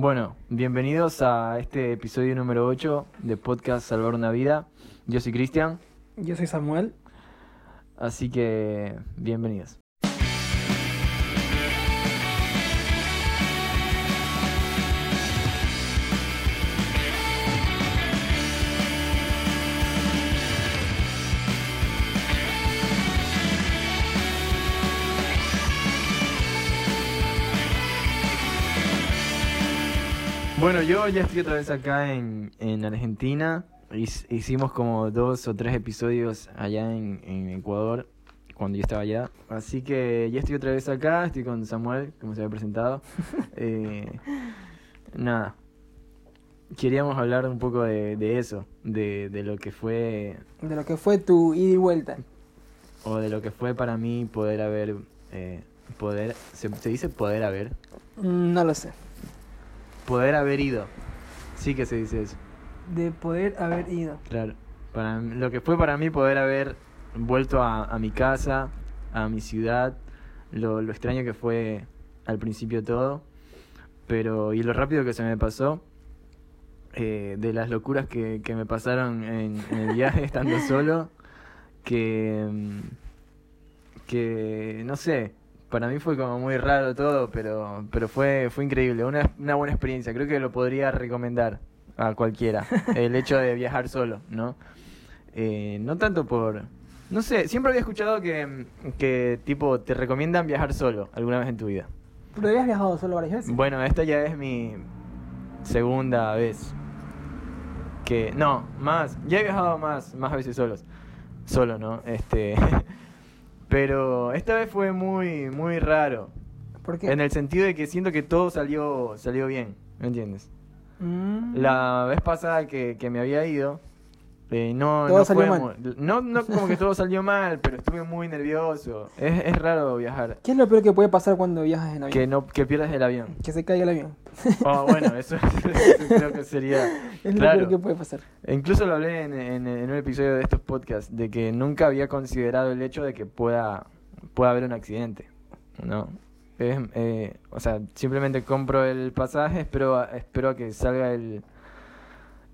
Bueno, bienvenidos a este episodio número 8 de Podcast Salvar una Vida. Yo soy Cristian, Yo soy Samuel. así que bienvenidos. Bueno, yo ya estoy otra vez acá en, en Argentina. Hic- Hicimos como dos o tres episodios allá en, en Ecuador, cuando yo estaba allá. Así que ya estoy otra vez acá, estoy con Samuel, como se había presentado. Eh, nada, queríamos hablar un poco de, de eso, de, de lo que fue, De lo que fue tu ida y vuelta. o de lo que fue para mí poder haber, eh, poder, ¿se, se dice poder haber? Mm, No lo sé. Poder haber ido, sí que se dice eso. De poder haber ido. Claro, para lo que fue para mí poder haber vuelto a, a mi casa, a mi ciudad, lo, lo extraño que fue al principio todo, pero y lo rápido que se me pasó, eh, de las locuras que, que me pasaron en, en el viaje estando solo, que, mm, que no sé, para mí fue como muy raro todo, pero, pero fue, fue increíble, una, una buena experiencia, creo que lo podría recomendar a cualquiera, el hecho de viajar solo, ¿no? Eh, no tanto por... No sé, siempre había escuchado que, que tipo te recomiendan viajar solo alguna vez en tu vida. ¿Pero habías viajado solo varias veces? Bueno, esta ya es mi segunda vez. Que no, más, ya he viajado más, más veces solos. Solo, ¿no? Este pero esta vez fue muy muy raro ¿Por qué? en el sentido de que siento que todo salió salió bien, ¿me entiendes? Mm, La vez pasada que, que me había ido, eh, no, Todo no salió fue mal. No, no como que todo salió mal, pero estuve muy nervioso. Es, es raro viajar. ¿Qué es lo peor que puede pasar cuando viajas en avión? Que no que pierdas el avión. Que se caiga el avión. Oh, bueno, eso, eso creo que sería. Es lo Claro. peor que puede pasar. Incluso lo hablé en, en- en un episodio de estos podcasts, de que nunca había considerado el hecho de que pueda, pueda haber un accidente. ¿no? Es, eh, o sea, simplemente compro el pasaje, espero espero a que salga el,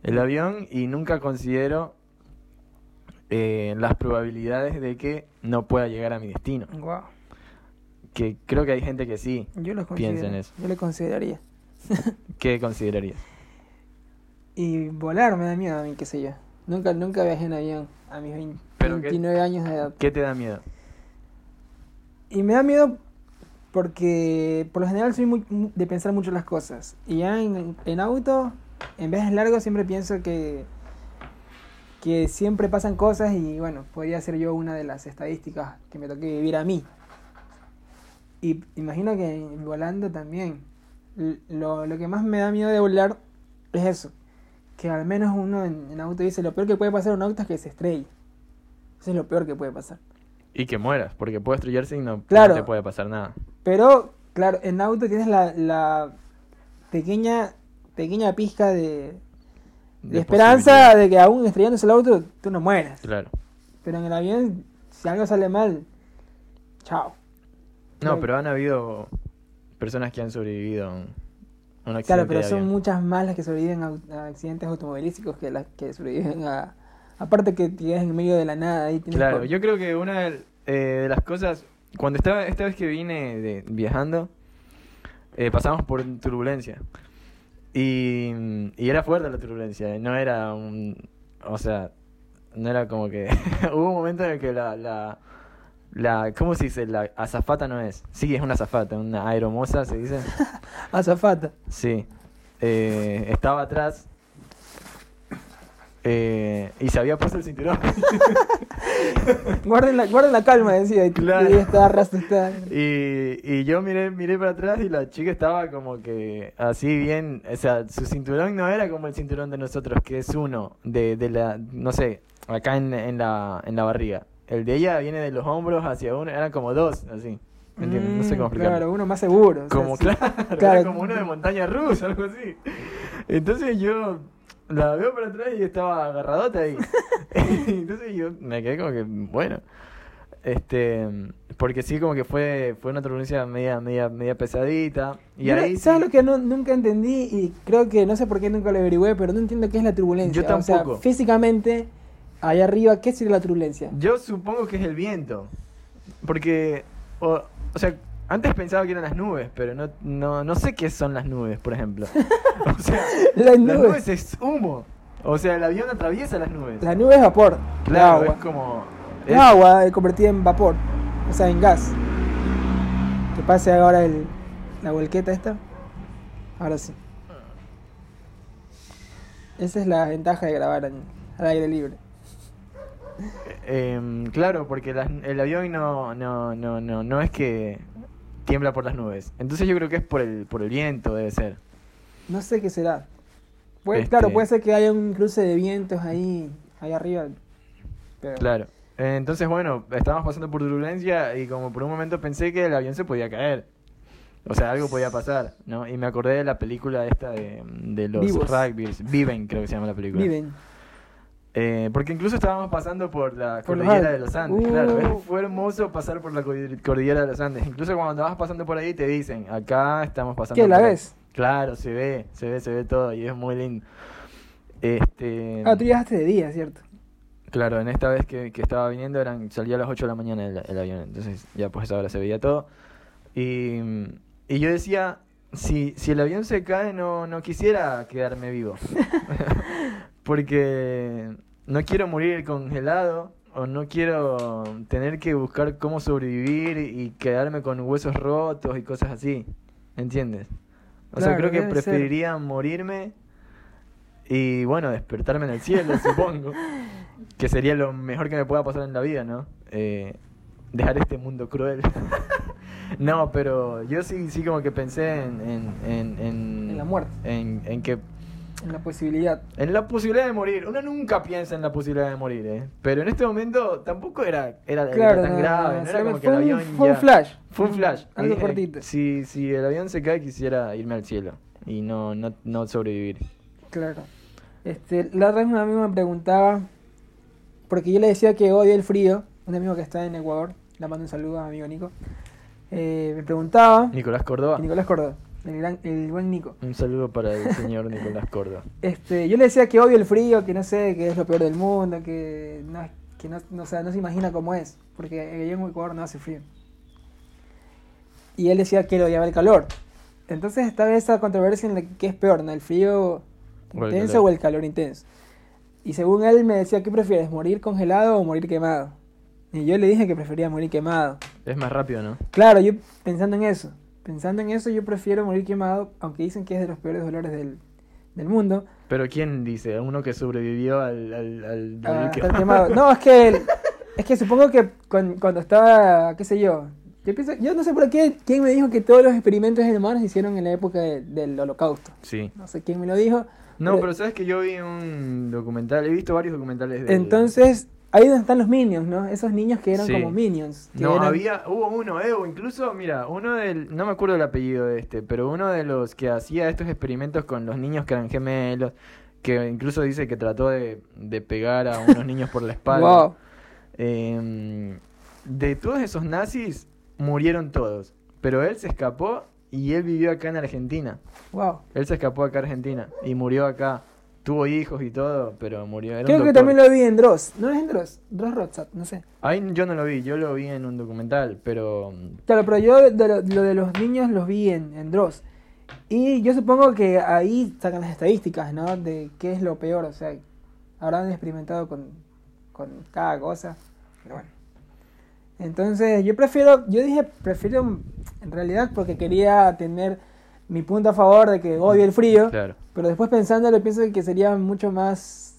el avión y nunca considero eh, las probabilidades de que no pueda llegar a mi destino. Wow. Que creo que hay gente que sí. Yo Piensa en eso. Yo lo consideraría. ¿Qué considerarías? Y volar me da miedo a mí, qué sé yo. Nunca, nunca viajé en avión a mis 20 Pero qué- 29 años de edad. ¿Qué te da miedo? Y me da miedo porque por lo general soy muy mu- de pensar mucho las cosas. Y ya en, en auto, en viajes largos, siempre pienso que, que siempre pasan cosas y bueno, podría ser yo una de las estadísticas que me toque vivir a mí. Y imagino que volando también. Lo, lo que más me da miedo de volar es eso. Que al menos uno en, en auto dice lo peor que puede pasar en un auto es que se estrelle. Eso es lo peor que puede pasar. Y que mueras, porque puede estrellarse y no, no Claro. te puede pasar nada. Pero, claro, en auto tienes la, la pequeña, pequeña pizca de, de De esperanza de que aún estrellándose el auto tú no mueras. Claro. Pero en el avión, si algo sale mal, chao. No, pero han habido personas que han sobrevivido a un, accidente Claro, pero de son muchas más las que sobreviven a, a accidentes automovilísticos que las que sobreviven a... Aparte que quedas en medio de la nada ahí tienes Claro, por- yo creo que una de, eh, de las cosas, cuando estaba, esta vez que vine de, viajando, eh, pasamos por turbulencia. Y, y era fuerte la turbulencia, eh, no era un, o sea, no era como que, hubo un momento en el que la, la, la, ¿cómo se dice? La azafata no es, sí, es una azafata, una aeromoza se dice. Azafata. Sí. Eh, estaba atrás. Eh, y se había puesto el cinturón. Guarden la, guarden la calma, decía. Y, Claro. y está y, y yo miré, miré para atrás y la chica estaba como que así bien. O sea, su cinturón no era como el cinturón de nosotros, que es uno, de, de la, no sé, acá en, en, la, en la barriga. El de ella viene de los hombros hacia uno, eran como dos, así. ¿Me entiendes? No sé cómo Mm, explicarlo. Claro, uno más seguro. o sea, Como, sí. claro, era Claro. como uno de montaña rusa, algo así. Entonces yo la veo para atrás y estaba agarradota ahí. Entonces yo me quedé como que, bueno. Este, porque sí, como que fue, fue una turbulencia media, media, media pesadita. Y ahí ¿Sabes sí- lo que no- nunca entendí? Y creo que no sé por qué nunca lo averigüé, pero no entiendo qué es la turbulencia. Yo O sea, tampoco. físicamente, allá arriba, ¿qué sería la turbulencia? Yo supongo que es el viento. Porque, o, o sea, antes pensaba que eran las nubes, pero no, no, no sé qué son las nubes, por ejemplo. O sea, Las las nubes. es humo. O sea, el avión atraviesa las nubes. La nube es vapor. Claro, agua. es como... Es es- agua eh, convertida en vapor. O sea, en gas. Que pase ahora el, la volqueta esta. Ahora sí. Esa es la ventaja de grabar en- al aire libre. Em, claro, porque las- el avión no, no, no, no, no es que tiembla por las nubes. Entonces yo creo que es por el, por el viento, debe ser. No sé qué será. Puede, Este- Claro, puede ser que haya un cruce de vientos ahí, ahí arriba. Pero Claro. Eh, Entonces, bueno, estábamos pasando por turbulencia y como por un momento pensé que el avión se podía caer. O sea, algo podía pasar, ¿no? Y me acordé de la película esta de, de los Vivos. rugbyers. Viven, creo que se llama la película. viven. Eh, porque incluso estábamos pasando por la Por cordillera de los Andes, Uh. claro. es- Fue hermoso pasar por la cordi- cordillera de los Andes. Incluso cuando vas pasando por ahí te dicen, acá estamos pasando ¿Qué, la por- ves? Claro, se ve, se ve, se ve todo y es muy lindo. Este, Ah, tú viajaste de día, ¿cierto? claro, en esta vez que, que estaba viniendo eran salía a las 8 de la mañana el, el avión, entonces ya pues ahora se veía todo. Y, y yo decía, si, si el avión se cae no, no quisiera quedarme vivo. Porque no quiero morir congelado o no quiero tener que buscar cómo sobrevivir y quedarme con huesos rotos y cosas así. ¿Entiendes? O sea, creo que ser. preferiría morirme y bueno, despertarme en el cielo, supongo. Que sería lo mejor que me pueda pasar en la vida, ¿no? Eh, dejar este mundo cruel. no, pero yo sí, sí como que pensé en... En, en, en, En la muerte. En, en que... En la posibilidad. En la posibilidad de morir. Uno nunca piensa en la posibilidad de morir, ¿eh? Pero en este momento tampoco era, era, tan no, grave. no, era como que el avión fue un flash. Fue un flash. Algo cortito. Si, si el avión se cae, quisiera irme al cielo. Y no, no, no sobrevivir. Claro. Este, la otra vez un amigo me preguntaba, porque yo le decía que odio el frío, un amigo que está en Ecuador, le mando un saludo a mi amigo Nico, eh, me preguntaba, Nicolás Córdoba. Nicolás Córdoba, el, gran, el buen Nico, Un saludo para el señor Nicolás Córdoba. este, yo le decía que odio el frío, que no sé, que es lo peor del mundo, que no, que no, no, o sea, no se imagina cómo es, porque allá en Ecuador no hace frío. Y él decía que él odiaba el calor. Entonces estaba esa controversia en la que es peor, ¿no? El frío O el intenso o el calor intenso. Y según él me decía, ¿qué prefieres? ¿Morir congelado o morir quemado? Y yo le dije que prefería morir quemado. Es más rápido, ¿no? Claro, yo pensando en eso, pensando en eso yo prefiero morir quemado, aunque dicen que es de los peores dolores del, del mundo. Pero ¿quién dice? Uno que sobrevivió al, al, al a morir estar quemado. quemado. No, es que es que supongo que cuan- cuando estaba, qué sé yo, yo pienso, yo no sé por qué, quién me dijo que todos los experimentos en humanos se hicieron en la época de- del holocausto. Sí. No sé quién me lo dijo. No, pero sabes que yo vi un documental, he visto varios documentales de... Entonces, ahí donde están los minions, ¿no? Esos niños que eran Sí. como minions. que No, eran- había, hubo uno, eh, o incluso, mira, uno del, no me acuerdo el apellido de este, pero uno de los que hacía estos experimentos con los niños que eran gemelos, que incluso dice que trató de, de pegar a unos niños por la espalda. Wow. Em, de todos esos nazis murieron todos, pero él se escapó y él vivió acá en Argentina. Wow. Él se escapó acá a Argentina y murió acá. Tuvo hijos y todo, pero murió. Era Creo que también lo vi en Dross. No es en Dross. Dross Rotzat, no sé. Ahí yo no lo vi, yo lo vi en un documental, pero Claro, pero yo de lo, lo de los niños los vi en, en Dross. Y yo supongo que ahí sacan las estadísticas, ¿no? De qué es lo peor. O sea, habrán experimentado con, con cada cosa. Pero bueno. Entonces, yo prefiero, yo dije, prefiero en realidad porque quería tener mi punto a favor de que odio el frío. claro. Pero después pensándolo, pienso que sería mucho más.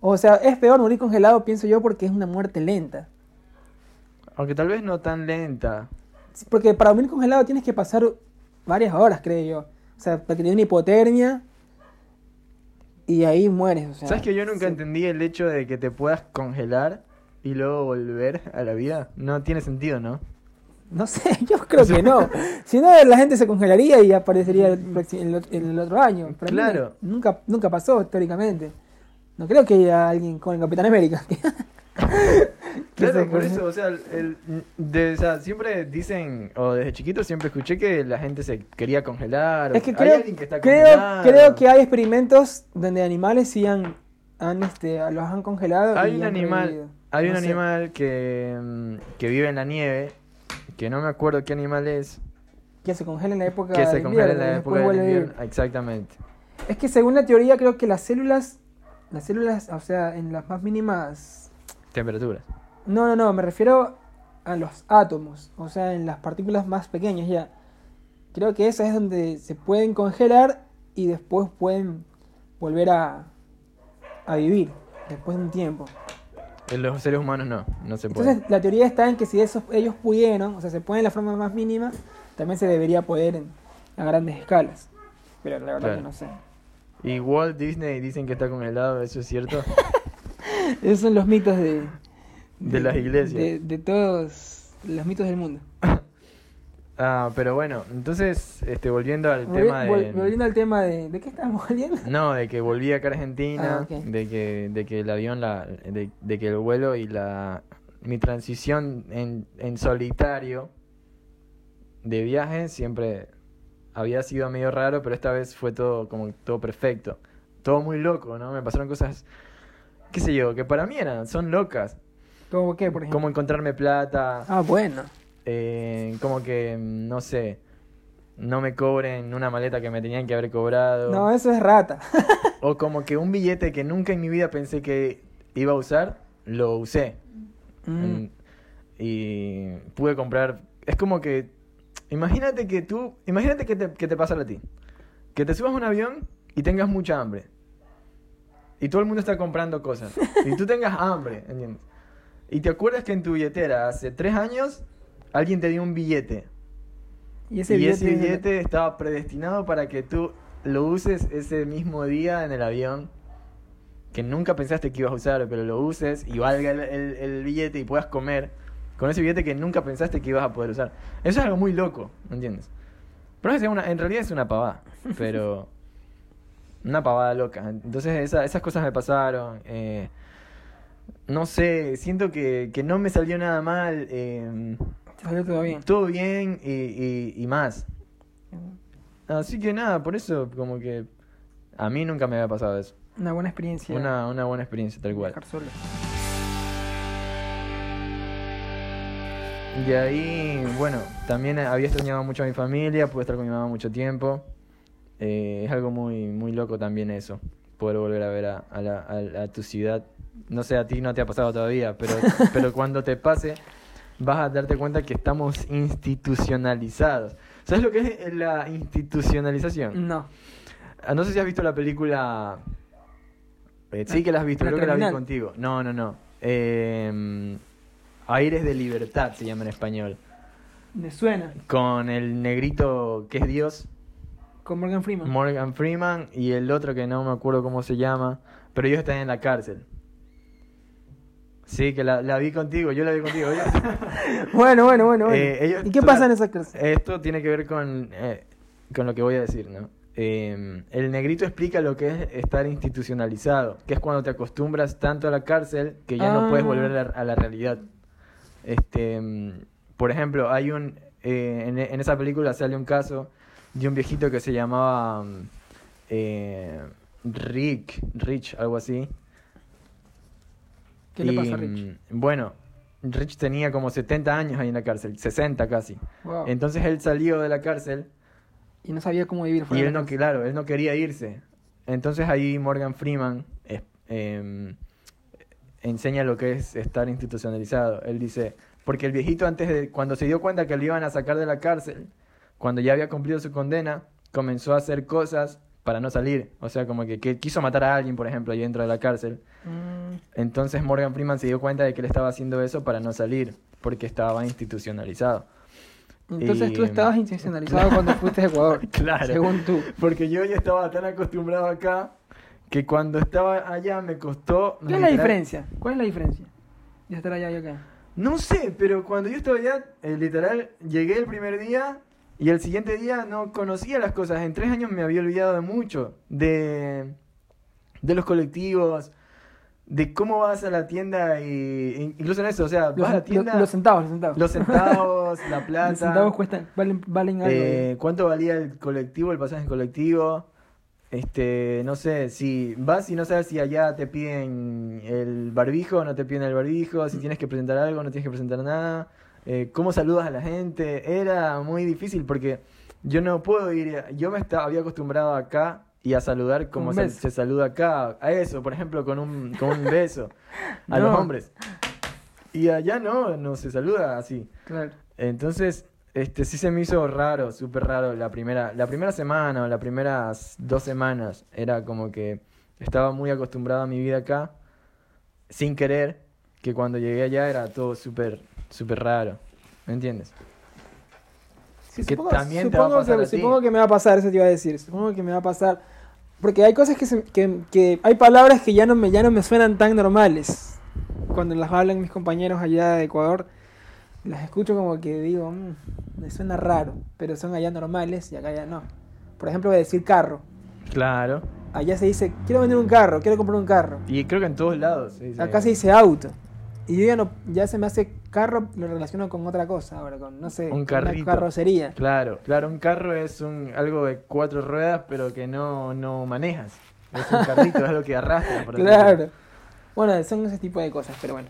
O sea, es peor morir congelado, pienso yo, porque es una muerte lenta. Aunque tal vez no tan lenta. Porque para morir congelado tienes que pasar varias horas, creo yo. O sea, para tener una hipotermia y ahí mueres. O sea, ¿Sabes que yo nunca sí. entendí el hecho de que te puedas congelar y luego volver a la vida? No tiene sentido, ¿no? No sé, yo creo que no. Si no, la gente se congelaría y aparecería el, próximo- el ot- el otro año. Para mí Claro. nunca, nunca pasó históricamente. No creo que haya alguien con el Capitán América. Claro, por eso, o sea, el, de- o sea, siempre dicen, o desde chiquito siempre escuché que la gente se quería congelar. Es que creo, que está creo, creo que hay experimentos donde animales sí han, han, este, los han congelado. Hay y un han animal, revivido. hay un sé. animal que, mm, que vive en la nieve, que no me acuerdo qué animal es, que se congela en la época que se congela en invierno la época del invierno. Exactamente. Es que según la teoría creo que las células, las células, o sea, en las más mínimas... Temperaturas. No, no, no, me refiero a los átomos, o sea, en las partículas más pequeñas ya. Creo que esa es donde se pueden congelar y después pueden volver a, a vivir, después de un tiempo. En los seres humanos no, no se puede. Entonces la teoría está en que si esos, ellos pudieron, o sea, se puede en la forma más mínima, también se debería poder en, a grandes escalas. Pero la verdad Claro. que no sé. Y Walt Disney dicen que está congelado, ¿eso es cierto? Esos son los mitos de... De las iglesias. De, de todos los mitos del mundo. Ah, pero bueno, entonces, este, volviendo al Volvi- tema de... vol- volviendo al tema de... ¿De qué estábamos volviendo? No, de que volví acá a Argentina, Ah, de que de que el avión, la, de, de que el vuelo y la mi transición en, en solitario de viaje siempre había sido medio raro, pero esta vez fue todo como todo perfecto, todo muy loco, ¿no? Me pasaron cosas, qué sé yo, que para mí eran, son locas, ¿Cómo qué, por ejemplo? como encontrarme plata, Ah, bueno. Eh, como que no sé, no me cobren una maleta que me tenían que haber cobrado. No, eso es rata. O como que un billete que nunca en mi vida pensé que iba a usar, lo usé. Mm. Mm, Y pude comprar. Es como que. Imagínate que tú. Imagínate que te, que te pasa a ti. Que te subas a un avión y tengas mucha hambre. Y todo el mundo está comprando cosas. Y tú tengas hambre, ¿entiendes? Y te acuerdas que en tu billetera hace tres años alguien te dio un billete. Y ese y billete, ese billete estaba predestinado para que tú lo uses ese mismo día en el avión. Que nunca pensaste que ibas a usar, pero lo uses y valga el, el- el billete y puedas comer con ese billete que nunca pensaste que ibas a poder usar. Eso es algo muy loco, ¿me entiendes? Pero es una, en realidad es una pavada, pero una pavada loca. Entonces esa- esas cosas me pasaron. eh, no sé, siento que, que no me salió nada mal. eh, salió todo bien. todo bien y, y- y más. Así que nada, por eso como que a mí nunca me había pasado eso. Una buena experiencia. Una, una buena experiencia, tal cual. solo. Y ahí, bueno, también había extrañado mucho a mi familia, pude estar con mi mamá mucho tiempo. Eh, es algo muy, muy loco también eso, poder volver a ver a, a la- a- a tu ciudad. No sé, a ti no te ha pasado todavía, pero, pero cuando te pase vas a darte cuenta que estamos institucionalizados. ¿Sabes lo que es la institucionalización? No. Ah, No sé si has visto la película. Eh, sí que la has visto, La creo que la vi Terminal. contigo. No, no, no. Eh, Aires de Libertad se llama en español. Me suena. Con el negrito que es Dios, Con Morgan Freeman. Morgan Freeman, y el otro que no me acuerdo cómo se llama, pero ellos están en la cárcel. Sí, que la, la vi contigo, yo la vi contigo. Bueno, bueno, bueno. bueno. Eh, ellos ¿Y qué pasa en esa clase? Esto tiene que ver con, eh, con lo que voy a decir, ¿no? Eh, el negrito explica lo que es estar institucionalizado, que es cuando te acostumbras tanto a la cárcel que ya no puedes Ah. volver a la, a la realidad. Este, mm, por ejemplo, hay un eh, en, en esa película sale un caso de un viejito que se llamaba eh, Rick, Rich, algo así. ¿Qué le Y, pasa a Rich? mm, Bueno, Rich tenía como 70 años ahí en la cárcel, 60 casi. Wow. Entonces él salió de la cárcel Y no sabía cómo vivir y fuera de él no, claro, él no quería irse. Entonces ahí Morgan Freeman em, enseña lo que es estar institucionalizado. Él dice, porque el viejito antes de, cuando se dio cuenta que lo iban a sacar de la cárcel, cuando ya había cumplido su condena, comenzó a hacer cosas para no salir. O sea, como que, que quiso matar a alguien, por ejemplo, ahí dentro de la cárcel. Mm, Entonces Morgan Freeman se dio cuenta de que él estaba haciendo eso para no salir, porque estaba institucionalizado. Entonces tú Y- estabas institucionalizado cuando fuiste a Ecuador. Claro. Según tú. Porque yo ya estaba tan acostumbrado acá que cuando estaba allá me costó... ¿Qué es la diferencia? ¿Cuál es la diferencia? De estar allá y acá. No sé, pero cuando yo estaba allá, eh, literal, llegué el primer día y el siguiente día no conocía las cosas. En tres años me había olvidado de mucho. De, de los colectivos, de cómo vas a la tienda y incluso en eso, o sea, Los, vas a la tienda, los centavos, los centavos. los centavos, la plata, Los centavos cuestan, valen, valen algo. eh, cuánto valía el colectivo, el pasaje en colectivo, este, no sé, si vas y no sabes si allá te piden el barbijo o no te piden el barbijo, si tienes que presentar algo no tienes que presentar nada, eh, cómo saludas a la gente, era muy difícil porque yo no puedo ir, yo me estaba, había acostumbrado acá y a saludar como se, saluda acá, a eso, por ejemplo, con un, con un beso a No. los hombres. Y allá no, no se saluda así. Claro. Entonces, este sí se me hizo raro, súper raro la primera, la primera semana o las primeras dos semanas. Era como que estaba muy acostumbrado a mi vida acá, sin querer, que cuando llegué allá era todo súper, súper raro. ¿Me entiendes? Sí, Que supongo, también te va a supongo pasar que, a supongo que me va a pasar, eso te iba a decir. Supongo que me va a pasar. Porque hay cosas que, se- que, que hay palabras que ya no me ya no me suenan tan normales. Cuando las hablan mis compañeros allá de Ecuador, las escucho como que digo, "Mm, me suena raro, pero son allá normales y acá ya no. Por ejemplo, decir carro. Claro. Allá se dice, quiero vender un carro, quiero comprar un carro. Y creo que en todos lados. se dice- Acá se dice auto. Y yo ya no, ya se me hace carro, lo relaciono con otra cosa ahora, con, no sé, Un una carrocería. Claro, claro, un carro es un algo de cuatro ruedas, pero que no, no manejas. Es un carrito, es algo que arrastras. por. Claro. Bueno, son ese tipo de cosas, pero bueno.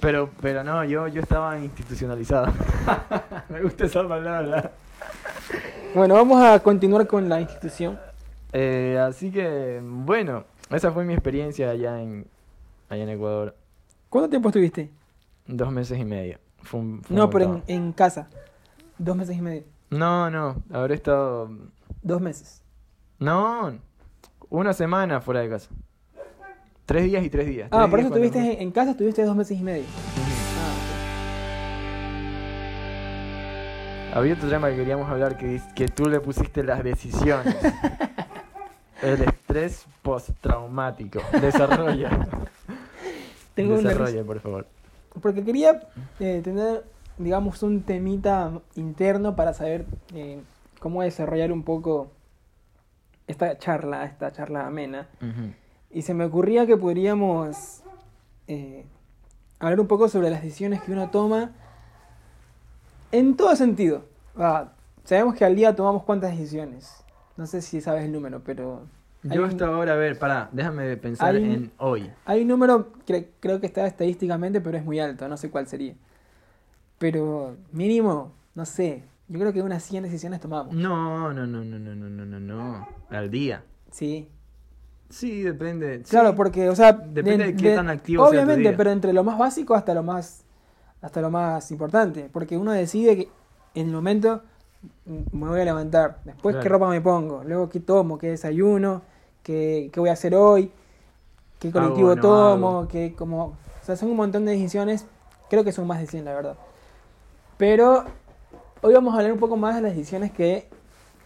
Pero, pero no, yo, yo estaba institucionalizado. Me gusta esa palabra. Bueno, vamos a continuar con la institución. Eh, así que, bueno, esa fue mi experiencia allá en, allá en Ecuador. ¿Cuánto tiempo estuviste? Dos meses y medio. Fue un- fue un No, pero en, en casa. Dos meses y medio. No, no, habré estado... Dos meses. No, una semana fuera de casa. Tres días y tres días. Ah, Tres por eso estuviste en, en casa, estuviste dos meses y medio. Había otro tema que queríamos hablar que, que tú le pusiste las decisiones. El estrés postraumático. Desarrolla. Tengo una Desarrolla, por favor. Porque quería eh, tener, digamos, un temita interno para saber eh, cómo desarrollar un poco esta charla, esta charla amena. Y se me ocurría que podríamos eh, hablar un poco sobre las decisiones que uno toma en todo sentido. Ah, sabemos que al día tomamos cuántas decisiones. No sé si sabes el número, pero Yo un- hasta ahora, a ver, pará, déjame pensar Hay en hoy. hay un número que creo que está estadísticamente, pero es muy alto, no sé cuál sería. Pero mínimo, no sé, yo creo que unas 100 decisiones tomamos. No, no, no, no, no, no, no, no, no. Al día. Sí. Sí, depende. Sí. Claro, porque, o sea, Depende de qué tan activo sea tu Obviamente, día. pero entre lo más básico hasta lo más hasta lo más importante, porque uno decide que en el momento me voy a levantar, después qué ropa me pongo, luego qué tomo, qué desayuno, qué, qué voy a hacer hoy, qué colectivo Hago no tomo, hago. qué como, o sea, son un montón de decisiones, creo que son más de 100 la verdad. Pero hoy vamos a hablar un poco más de las decisiones que,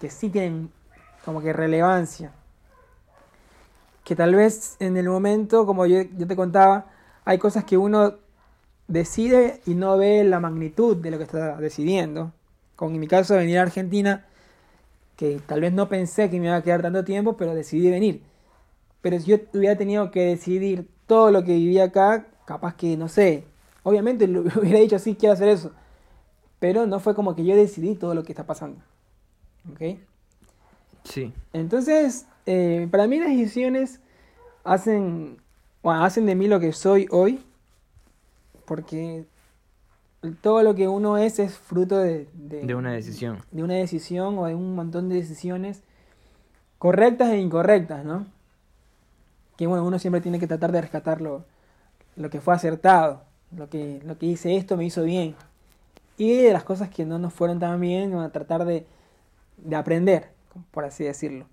que sí tienen como que relevancia que tal vez en el momento, como yo, yo te contaba, hay cosas que uno decide y no ve la magnitud de lo que está decidiendo. Como en mi caso, venir a Argentina, que tal vez no pensé que me iba a quedar tanto tiempo, pero decidí venir. Pero si yo hubiera tenido que decidir todo lo que vivía acá, capaz que, no sé, obviamente lo hubiera dicho, sí, quiero hacer eso. Pero no fue como que yo decidí todo lo que está pasando. ¿Ok? Sí. Entonces, eh, para mí las decisiones hacen, bueno, hacen de mí lo que soy hoy, porque todo lo que uno es es fruto de, De una decisión. de una decisión o de un montón de decisiones correctas e incorrectas, ¿no? Que bueno, uno siempre tiene que tratar de rescatar lo, lo que fue acertado, lo que, lo que hice esto me hizo bien. Y de las cosas que no nos fueron tan bien, a tratar de, de aprender, por así decirlo.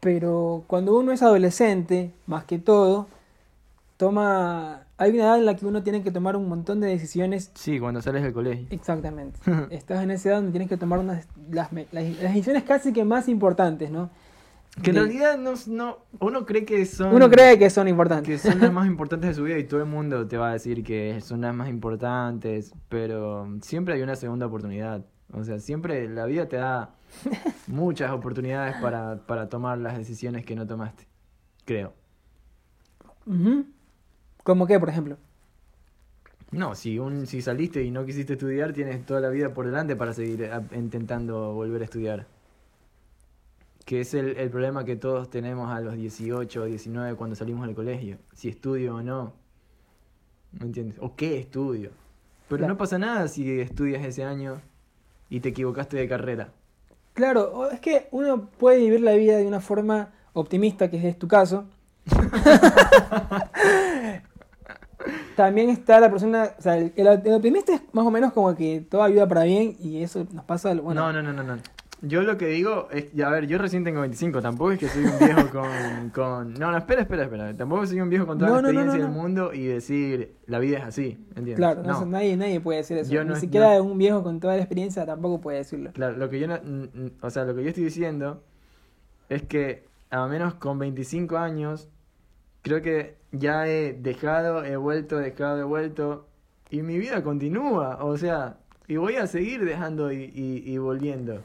Pero cuando uno es adolescente, más que todo, toma... Hay una edad en la que uno tiene que tomar un montón de decisiones Sí, cuando sales del colegio. Exactamente. Estás en esa edad donde tienes que tomar unas, las, las, las decisiones casi que más importantes, ¿no? Que en De- realidad no, no, uno cree que son... Uno cree que son que importantes. son las más importantes de su vida y todo el mundo te va a decir que son las más importantes, pero siempre hay una segunda oportunidad. O sea, siempre la vida te da muchas oportunidades para, para tomar las decisiones que no tomaste. Creo. Ujú. ¿Cómo qué, por ejemplo? No, si, un, si saliste y no quisiste estudiar, tienes toda la vida por delante para seguir a- intentando volver a estudiar. Que es el, el problema que todos tenemos a los 18 o 19 cuando salimos del colegio. Si estudio o no. ¿Me entiendes? ¿O qué estudio? Pero Claro. no pasa nada si estudias ese año y te equivocaste de carrera. Claro, es que uno puede vivir la vida de una forma optimista, que es tu caso. También está la persona, o sea, el, el optimista es más o menos como que todo ayuda para bien y eso nos pasa, bueno, No, no, no, no, no. Yo lo que digo es, a ver, yo recién tengo 25, tampoco es que soy un viejo con, con... No, no, espera, espera, espera. Tampoco soy un viejo con toda No, la no, experiencia no, del mundo y decir, la vida es así, ¿entiendes? claro, no, nadie, nadie puede decir eso. Yo Ni siquiera un viejo con toda la experiencia tampoco puede decirlo. Claro, lo que yo o sea, lo que yo estoy diciendo es que a menos con 25 años creo que ya he dejado, he vuelto, dejado, he vuelto y mi vida continúa, o sea, y voy a seguir dejando y, y- y volviendo.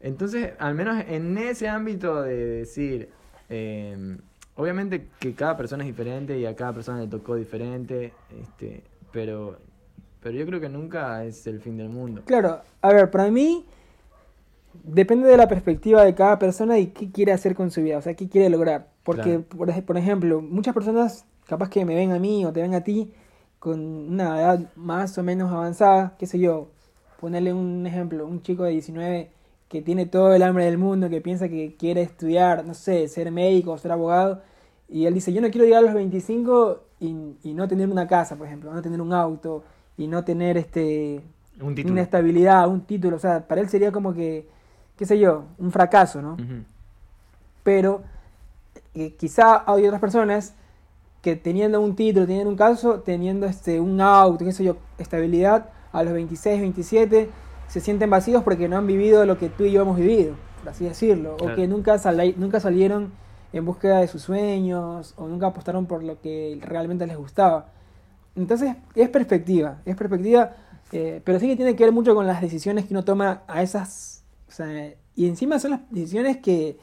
Entonces, al menos en ese ámbito de decir, eh, obviamente que cada persona es diferente y a cada persona le tocó diferente, este, pero, pero yo creo que nunca es el fin del mundo. Claro, a ver, para mí depende de la perspectiva de cada persona y qué quiere hacer con su vida, o sea, qué quiere lograr. Porque, Claro. por, ej- por ejemplo, muchas personas capaz que me ven a mí o te ven a ti con una edad más o menos avanzada, qué sé yo, ponerle un ejemplo, un chico de 19 que tiene todo el hambre del mundo, que piensa que quiere estudiar, no sé, ser médico ser abogado, y él dice, yo no quiero llegar a los 25 y, y no tener una casa, por ejemplo, no tener un auto y no tener este Un una estabilidad, un título, o sea, para él sería como que, qué sé yo, un fracaso, ¿no? Pero eh, quizá hay otras personas que teniendo un título, teniendo un caso, teniendo este un auto, qué sé yo, estabilidad, a los 26, 27, se sienten vacíos porque no han vivido lo que tú y yo hemos vivido, por así decirlo, Claro. o que nunca, sali- nunca salieron en búsqueda de sus sueños, o nunca apostaron por lo que realmente les gustaba. Entonces, es perspectiva, es perspectiva, eh, pero sí que tiene que ver mucho con las decisiones que uno toma a esas, o sea, y encima son las decisiones que,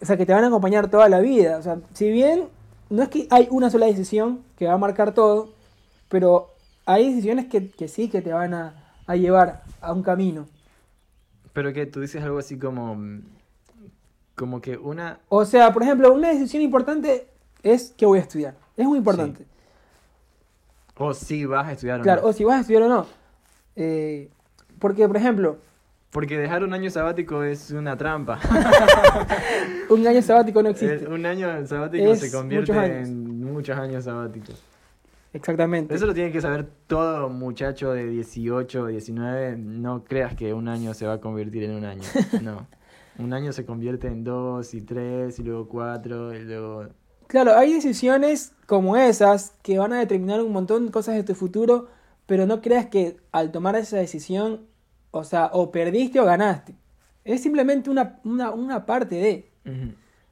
o sea, que te van a acompañar toda la vida. O sea, si bien no es que hay una sola decisión que va a marcar todo, pero hay decisiones que, que sí que te van a, a llevar a un camino. Pero que tú dices algo así como. Como que una. O sea, por ejemplo, una decisión importante es que voy a estudiar. Es muy importante. O si vas a estudiar o Claro, no. o si vas a estudiar o no. Eh, porque, por ejemplo, Porque dejar un año sabático es una trampa. un año sabático no existe. El- un año sabático Es se convierte muchos en muchos años sabáticos. Exactamente. Eso lo tiene que saber todo muchacho de 18 o 19. No creas que un año se va a convertir en un año. No. Un año se convierte en dos y tres y luego cuatro y luego... Claro, hay decisiones como esas que van a determinar un montón de cosas de tu futuro, pero no creas que al tomar esa decisión, o sea, o perdiste o ganaste. Es simplemente una, una, una parte de...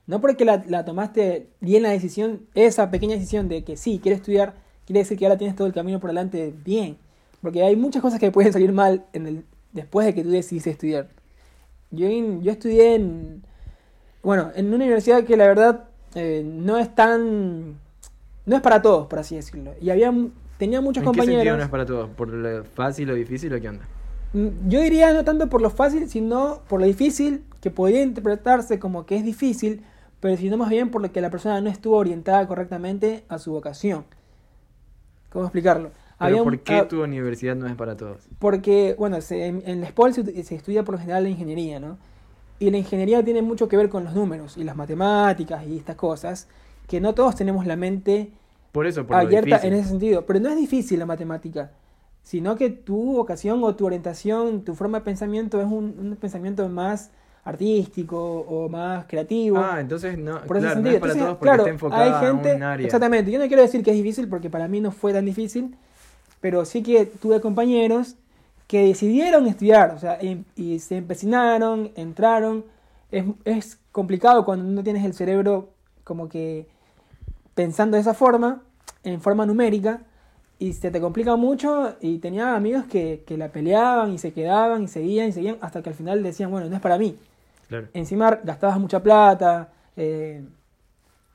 No porque la, la tomaste bien la decisión, esa pequeña decisión de que sí, quieres estudiar, quiere decir que ahora tienes todo el camino por delante bien. Porque hay muchas cosas que pueden salir mal en el, después de que tú decidiste estudiar. Yo, yo estudié en, bueno, en una universidad que la verdad eh, no es tan, no es para todos, por así decirlo. Y había, tenía muchos ¿En qué sentido compañeros. no es para todos? ¿Por lo fácil o difícil o qué onda? Mm, Yo diría no tanto por lo fácil, sino por lo difícil, que podría interpretarse como que es difícil, pero sino más bien por lo que la persona no estuvo orientada correctamente a su vocación. ¿Cómo explicarlo? ¿Pero Había un- por qué ah, tu universidad no es para todos? Porque, bueno, se- en, en la SPOL se, se estudia por lo general la ingeniería, ¿no? Y la ingeniería tiene mucho que ver con los números y las matemáticas y estas cosas, que no todos tenemos la mente Por eso, por lo abierta en ese sentido. Pero no es difícil la matemática, sino que tu vocación o tu orientación, tu forma de pensamiento es un, un pensamiento más artístico o más creativo. Ah, entonces no, por ese claro, no es para Entonces, todos porque claro, está enfocada hay gente, a un área. exactamente. Yo no quiero decir que es difícil porque para mí no fue tan difícil, pero sí que tuve compañeros que decidieron estudiar, o sea, y, y se empecinaron, entraron. Es, es complicado cuando no tienes el cerebro como que pensando de esa forma, en forma numérica, y se te complica mucho. Y tenía amigos que, que la peleaban y se quedaban y seguían y seguían hasta que al final decían, bueno, no es para mí. Claro. Encima gastabas mucha plata, eh,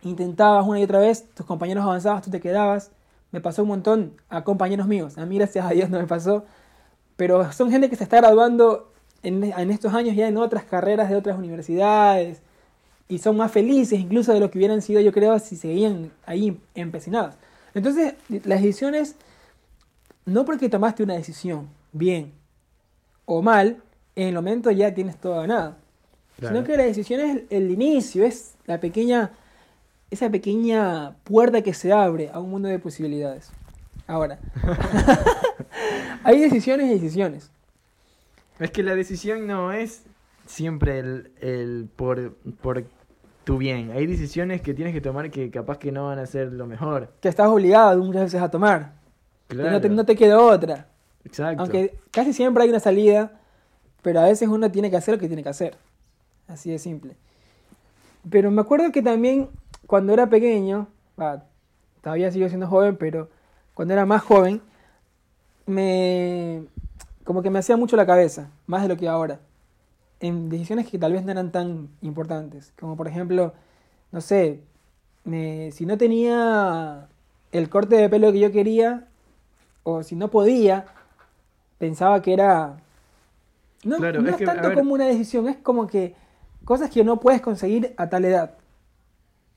intentabas una y otra vez, tus compañeros avanzabas, tú te quedabas. Me pasó un montón a compañeros míos. A mí, gracias a Dios, no me pasó. Pero son gente que se está graduando en, en estos años ya en otras carreras de otras universidades. Y son más felices incluso de lo que hubieran sido, yo creo, si seguían ahí empecinados. Entonces, las decisiones, no porque tomaste una decisión bien o mal, en el momento ya tienes todo ganado. Claro. Sino que la decisión es el, el inicio, es la pequeña, esa pequeña puerta que se abre a un mundo de posibilidades. Ahora, hay decisiones y decisiones. Es que la decisión no es siempre el, el por, por tu bien. Hay decisiones que tienes que tomar que capaz que no van a ser lo mejor. Que estás obligado muchas veces a tomar. Claro. no te, no te queda otra. Exacto. Aunque casi siempre hay una salida, pero a veces uno tiene que hacer lo que tiene que hacer. Así de simple. Pero me acuerdo que también cuando era pequeño, ah, todavía sigo siendo joven, pero cuando era más joven, me como que me hacía mucho la cabeza, más de lo que ahora, en decisiones que tal vez no eran tan importantes, como por ejemplo, no sé, me, si no tenía el corte de pelo que yo quería, o si no podía, pensaba que era... No, Claro, no es es, que, a tanto ver- como una decisión, es como que cosas que no puedes conseguir a tal edad,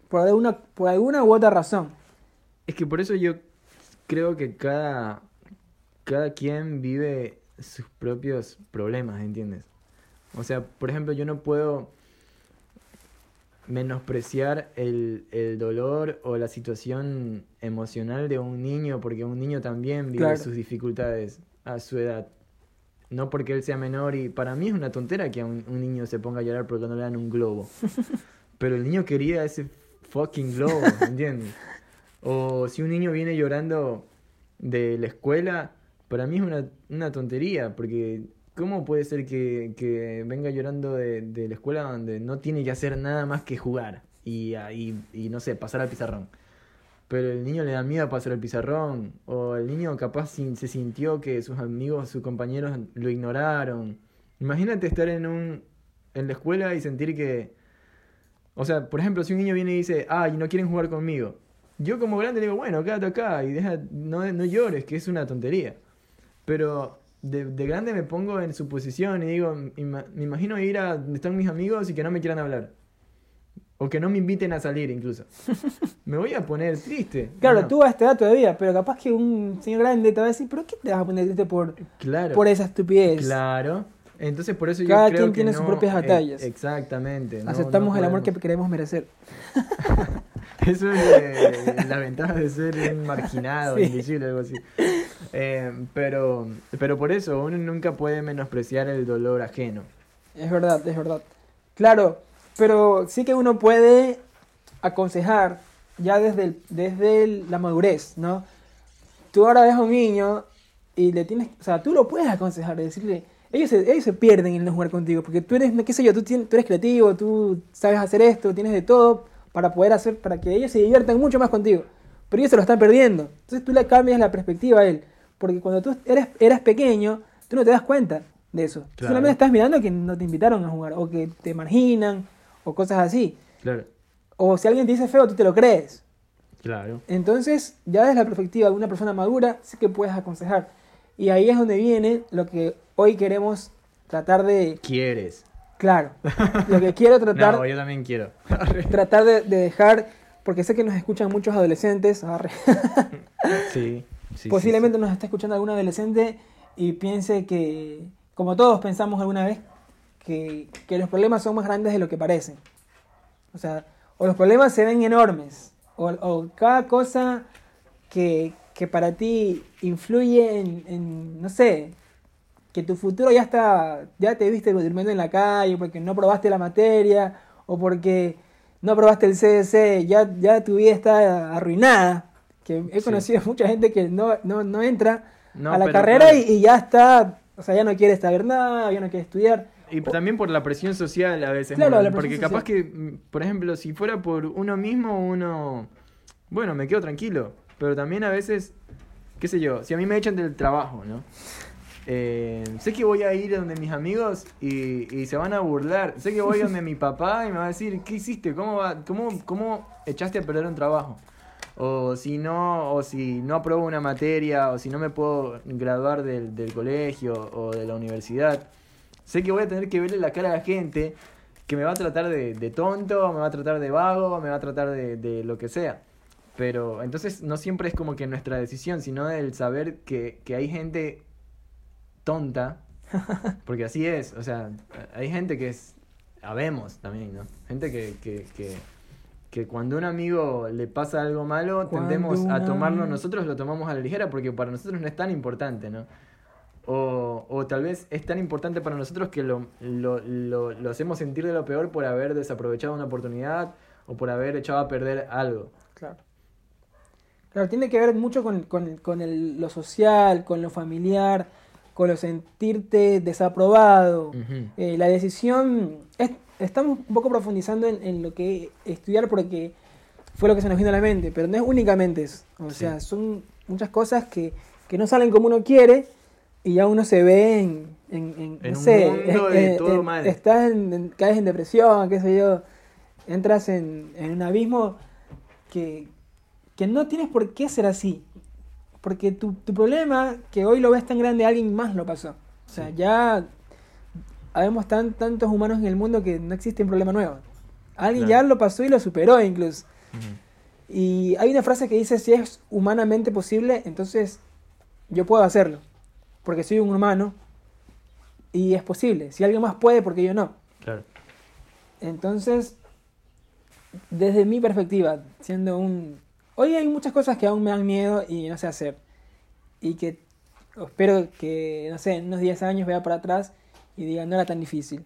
por alguna, por alguna u otra razón. Es que por eso yo creo que cada, cada quien vive sus propios problemas, ¿entiendes? O sea, por ejemplo, yo no puedo menospreciar el, el dolor o la situación emocional de un niño, porque un niño también vive Claro. sus dificultades a su edad. No porque él sea menor y para mí es una tontera que un, un niño se ponga a llorar porque no le dan un globo. Pero el niño quería ese fucking globo, ¿entiendes? O si un niño viene llorando de la escuela, para mí es una, una tontería, porque ¿cómo puede ser que, que venga llorando de, de la escuela donde no tiene que hacer nada más que jugar y, ah, y, y, no sé, pasar al pizarrón? Pero el niño le da miedo a pasar al pizarrón, o el niño capaz se sintió que sus amigos, sus compañeros lo ignoraron. Imagínate estar en un en la escuela y sentir que, o sea, por ejemplo, si un niño viene y dice, ay, no quieren jugar conmigo. Yo como grande le digo, bueno, quédate acá y deja, no, no llores, que es una tontería. Pero de, de grande me pongo en su posición y digo, ima- me imagino ir a donde están mis amigos y que no me quieran hablar. O que no me inviten a salir incluso. Me voy a poner triste. Claro, ¿no? tú a esta edad todavía, pero capaz que un señor grande te va a decir, ¿pero qué te vas a poner triste por, Claro. por esa estupidez? Claro. Entonces por eso Cada yo creo quien que tiene sus no- propias eh, batallas. exactamente. Aceptamos no el amor que queremos merecer. Eso es eh, la ventaja de ser un marginado, Sí. invisible, algo así. Eh, pero, pero por eso uno nunca puede menospreciar el dolor ajeno. Es verdad, es verdad. Claro, pero sí que uno puede aconsejar ya desde, el- desde el- la madurez, ¿no? Tú ahora ves a un niño y le tienes, o sea, tú lo puedes aconsejar, decirle, ellos se, ellos se pierden en no jugar contigo, porque tú eres, qué sé yo, tú, tienes, tú eres creativo, tú sabes hacer esto, tienes de todo para poder hacer, para que ellos se diviertan mucho más contigo, pero ellos se lo están perdiendo. Entonces tú le cambias la perspectiva a él, porque cuando tú eres, eras pequeño, tú no te das cuenta de eso. Claro. solamente estás mirando que no te invitaron a jugar, o que te marginan, o cosas así. Claro, O si alguien te dice feo, tú te lo crees. claro. Entonces, ya desde la perspectiva de una persona madura, sí que puedes aconsejar. Y ahí es donde viene lo que hoy queremos tratar de... ¿Quieres? Claro, lo que quiero tratar, No, yo también quiero. tratar de, de dejar, porque sé que nos escuchan muchos adolescentes, sí, sí, sí, posiblemente nos está escuchando algún adolescente y piense que, como todos pensamos alguna vez, que, que los problemas son más grandes de lo que parecen. O sea, o los problemas se ven enormes, o, o cada cosa que, que para ti influye en, en, no sé, que tu futuro ya está, ya te viste durmiendo en la calle porque no probaste la materia, o porque no probaste el CDC, ya, ya tu vida está arruinada. Que he Sí. conocido mucha gente que no, no, no entra No, a la carrera claro. y, y ya está, o sea, ya no quiere saber nada, ya no quiere estudiar. Y también por la presión social a veces. Claro, ¿no? Porque capaz que, por ejemplo, si fuera por uno mismo, uno, bueno, me quedo tranquilo. Pero también a veces, qué sé yo, si a mí me echan del trabajo, ¿no? Eh, sé que voy a ir donde mis amigos y, y se van a burlar. Sé que voy donde mi papá y me va a decir, ¿qué hiciste? ¿Cómo, va, cómo, cómo echaste a perder un trabajo? O si no, o si no apruebo una materia, o si no me puedo graduar del, del colegio o de la universidad. Sé que voy a tener que verle la cara a la gente que me va a tratar de, de tonto, me va a tratar de vago, me va a tratar de, de lo que sea. Pero entonces no siempre es como que nuestra decisión, sino el saber que, que hay gente tonta, porque así es, o sea, hay gente que es, habemos también, ¿no? Gente que, que, que, que cuando a un amigo le pasa algo malo, Cuando tendemos a tomarlo, nosotros lo tomamos a la ligera porque para nosotros no es tan importante, ¿no? O, o tal vez es tan importante para nosotros que lo, lo, lo, lo hacemos sentir de lo peor por haber desaprovechado una oportunidad o por haber echado a perder algo. Claro. Claro, tiene que ver mucho con, con- con el- lo social, con lo familiar, con lo sentirte desaprobado. Eh, la decisión, es- estamos un poco profundizando en, en lo que estudiar porque fue lo que se nos vino a la mente, pero no es únicamente eso. O Sí. sea, son muchas cosas que, que no salen como uno quiere y ya uno se ve en, en, en, no un sé, mundo en- de en- todo en- mal. estás en, caes en depresión, qué sé yo, entras en, en un abismo que, que no tienes por qué ser así. Porque tu, tu problema, que hoy lo ves tan grande, alguien más lo pasó. O sea, Sí. ya habemos tan, tantos humanos en el mundo que no existe un problema nuevo. Alguien Claro. ya lo pasó y lo superó incluso. Y hay una frase que dice, si es humanamente posible, entonces yo puedo hacerlo. Porque soy un humano y es posible. Si alguien más puede, porque yo no. Claro. Entonces, desde mi perspectiva, siendo un... Hoy hay muchas cosas que aún me dan miedo y no sé hacer. Y que espero que, no sé, en unos 10 años vea para atrás y diga, no era tan difícil.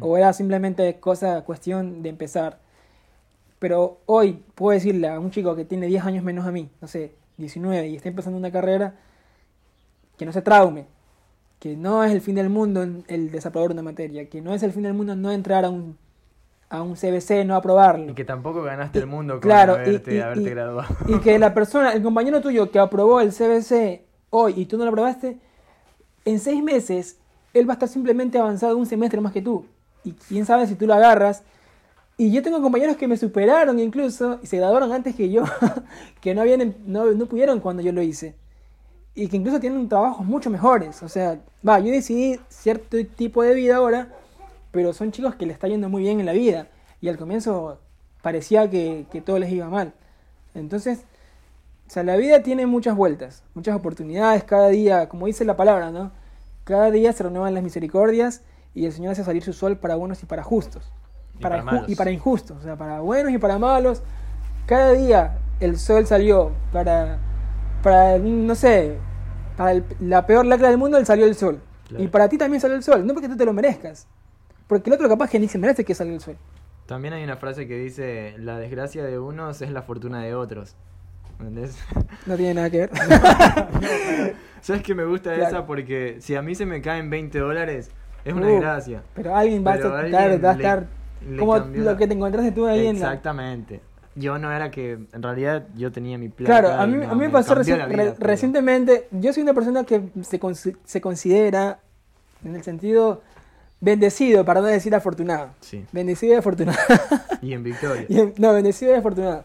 O era simplemente cosa, cuestión de empezar. Pero hoy puedo decirle a un chico que tiene 10 años menos a mí, no sé, 19, y está empezando una carrera, que no se traume, que no es el fin del mundo el- el desaprobar una materia, que no es el fin del mundo no entrar a un, a un CBC, no aprobarlo. Y que tampoco ganaste el mundo con Claro, y- haberte, y- haberte graduado. Y que la persona, el compañero tuyo que aprobó el CBC hoy y tú no lo aprobaste, en seis meses él va a estar simplemente avanzado un semestre más que tú. Y quién sabe si tú lo agarras. Y yo tengo compañeros que me superaron incluso y se graduaron antes que yo, que no, habían, no, no pudieron cuando yo lo hice. Y que incluso tienen trabajos mucho mejores. O sea, va, yo decidí cierto tipo de vida ahora, pero son chicos que le está yendo muy bien en la vida. Y al comienzo parecía que, que todo les iba mal. Entonces, o sea, la vida tiene muchas vueltas, muchas oportunidades, cada día, como dice la palabra, ¿no? Cada día se renuevan las misericordias y el Señor hace salir su sol para buenos y para justos. Y Para para y para injustos, o sea, para buenos y para malos. Cada día el sol salió para, para no sé, para el- la peor lacra del mundo, él salió el sol. Claro. Y para ti también salió el sol, no porque tú te lo merezcas. Porque el otro capaz que ni se merece que salga el sol. También hay una frase que dice, la desgracia de unos es la fortuna de otros. ¿Entendés? No tiene nada que ver. ¿Sabes que me gusta Claro. esa? Porque si a mí se me caen 20 dólares, es una Uh, desgracia. Pero alguien va Pero a estar, va a estar le como cambió lo que te encontraste tú ahí en la... Exactamente. Yo no era que, en realidad yo tenía mi plata. Claro, a mí, no, a mí me pasó reci- re- recientemente, yo soy una persona que se, consi- se considera, en el sentido, bendecido, para no decir afortunado. Sí, Bendecido y afortunado. y en Victoria. Y en- no, bendecido y afortunado.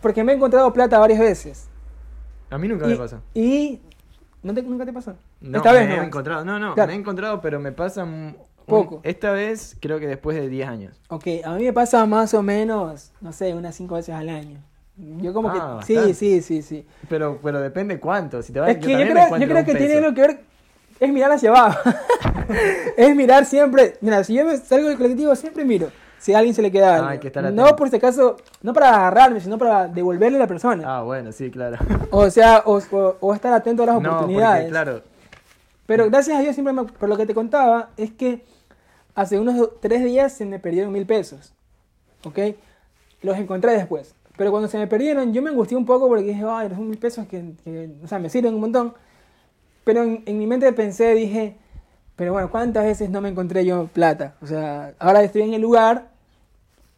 Porque me he encontrado plata varias veces. A mí nunca y, me pasa. y- ¿no te- ¿Nunca te pasó? No, Esta me vez he no. encontrado. No, no, Claro. me he encontrado, pero me pasa un- Poco. Esta vez creo que después de 10 años. Ok, a mí me pasa más o menos, no sé, unas cinco veces al año. Yo como Ah, que... Sí, bastante. sí, sí, sí. Pero, pero depende cuánto. Si te vas, Es que yo, me creo, yo que tiene algo que ver. Es mirar hacia abajo. es mirar siempre. Mira, si yo me salgo del colectivo, siempre miro. Si a alguien se le queda algo. Ah, hay que estar no por si acaso, no para agarrarme, sino para devolverle a la persona. Ah, bueno, sí, claro. O sea, o, o- o estar atento a las no, oportunidades. porque claro, Pero gracias a Dios, siempre me- por lo que te contaba, es que hace unos tres días se me perdieron mil pesos. ¿Ok? Los encontré después. Pero cuando se me perdieron, yo me angustié un poco porque dije, ay, son mil pesos que, que, o sea, me sirven un montón. Pero en, en mi mente pensé, dije, pero bueno, ¿cuántas veces no me encontré yo plata? O sea, ahora estoy en el lugar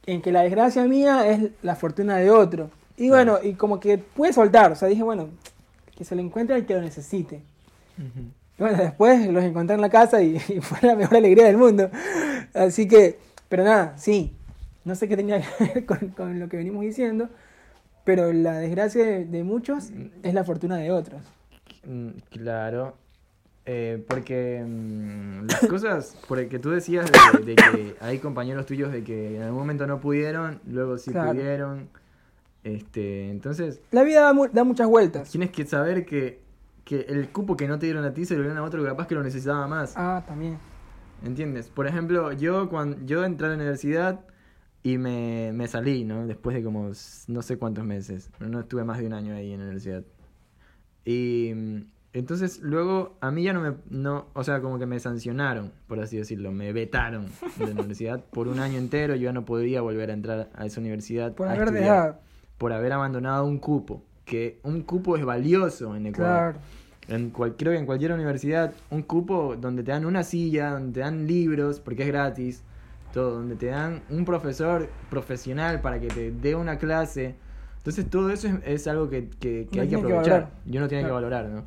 en que la desgracia mía es la fortuna de otro. Y bueno, y como que pude soltar, o sea, dije, bueno, que se lo encuentre al que lo necesite. Ujú. Bueno, después los encontré en la casa y, y fue la mejor alegría del mundo. Así que, pero nada, sí. No sé qué tenía que ver con, con lo que venimos diciendo, pero la desgracia de, de muchos es la fortuna de otros. Mm, Claro, eh, porque mm, las cosas, porque tú decías de, de que hay compañeros tuyos de que en algún momento no pudieron, luego sí Claro. pudieron, este, entonces La vida da, mu- da muchas vueltas. tienes que saber que, que el cupo que no te dieron a ti se lo dieron a otro que capaz que lo necesitaba más, Ah, también. ¿entiendes? Por ejemplo, yo cuando yo entré a la universidad y me, me salí, ¿no? Después de como no sé cuántos meses, no estuve más de un año ahí en la universidad. Y mm, entonces luego a mí ya no me, no, o sea, como que me sancionaron, por así decirlo, me vetaron de la universidad por un año entero, yo ya no podría volver a entrar a esa universidad Por haber estudiar, dejado. por haber abandonado un cupo, que un cupo es valioso en Ecuador. Claro. En cual, creo que en cualquier universidad, un cupo donde te dan una silla, donde te dan libros, porque es gratis, todo, donde te dan un profesor profesional para que te dé una clase. Entonces todo eso es, es algo que, que- que hay que que aprovechar. valorar. y uno tiene Claro. que valorar, ¿no?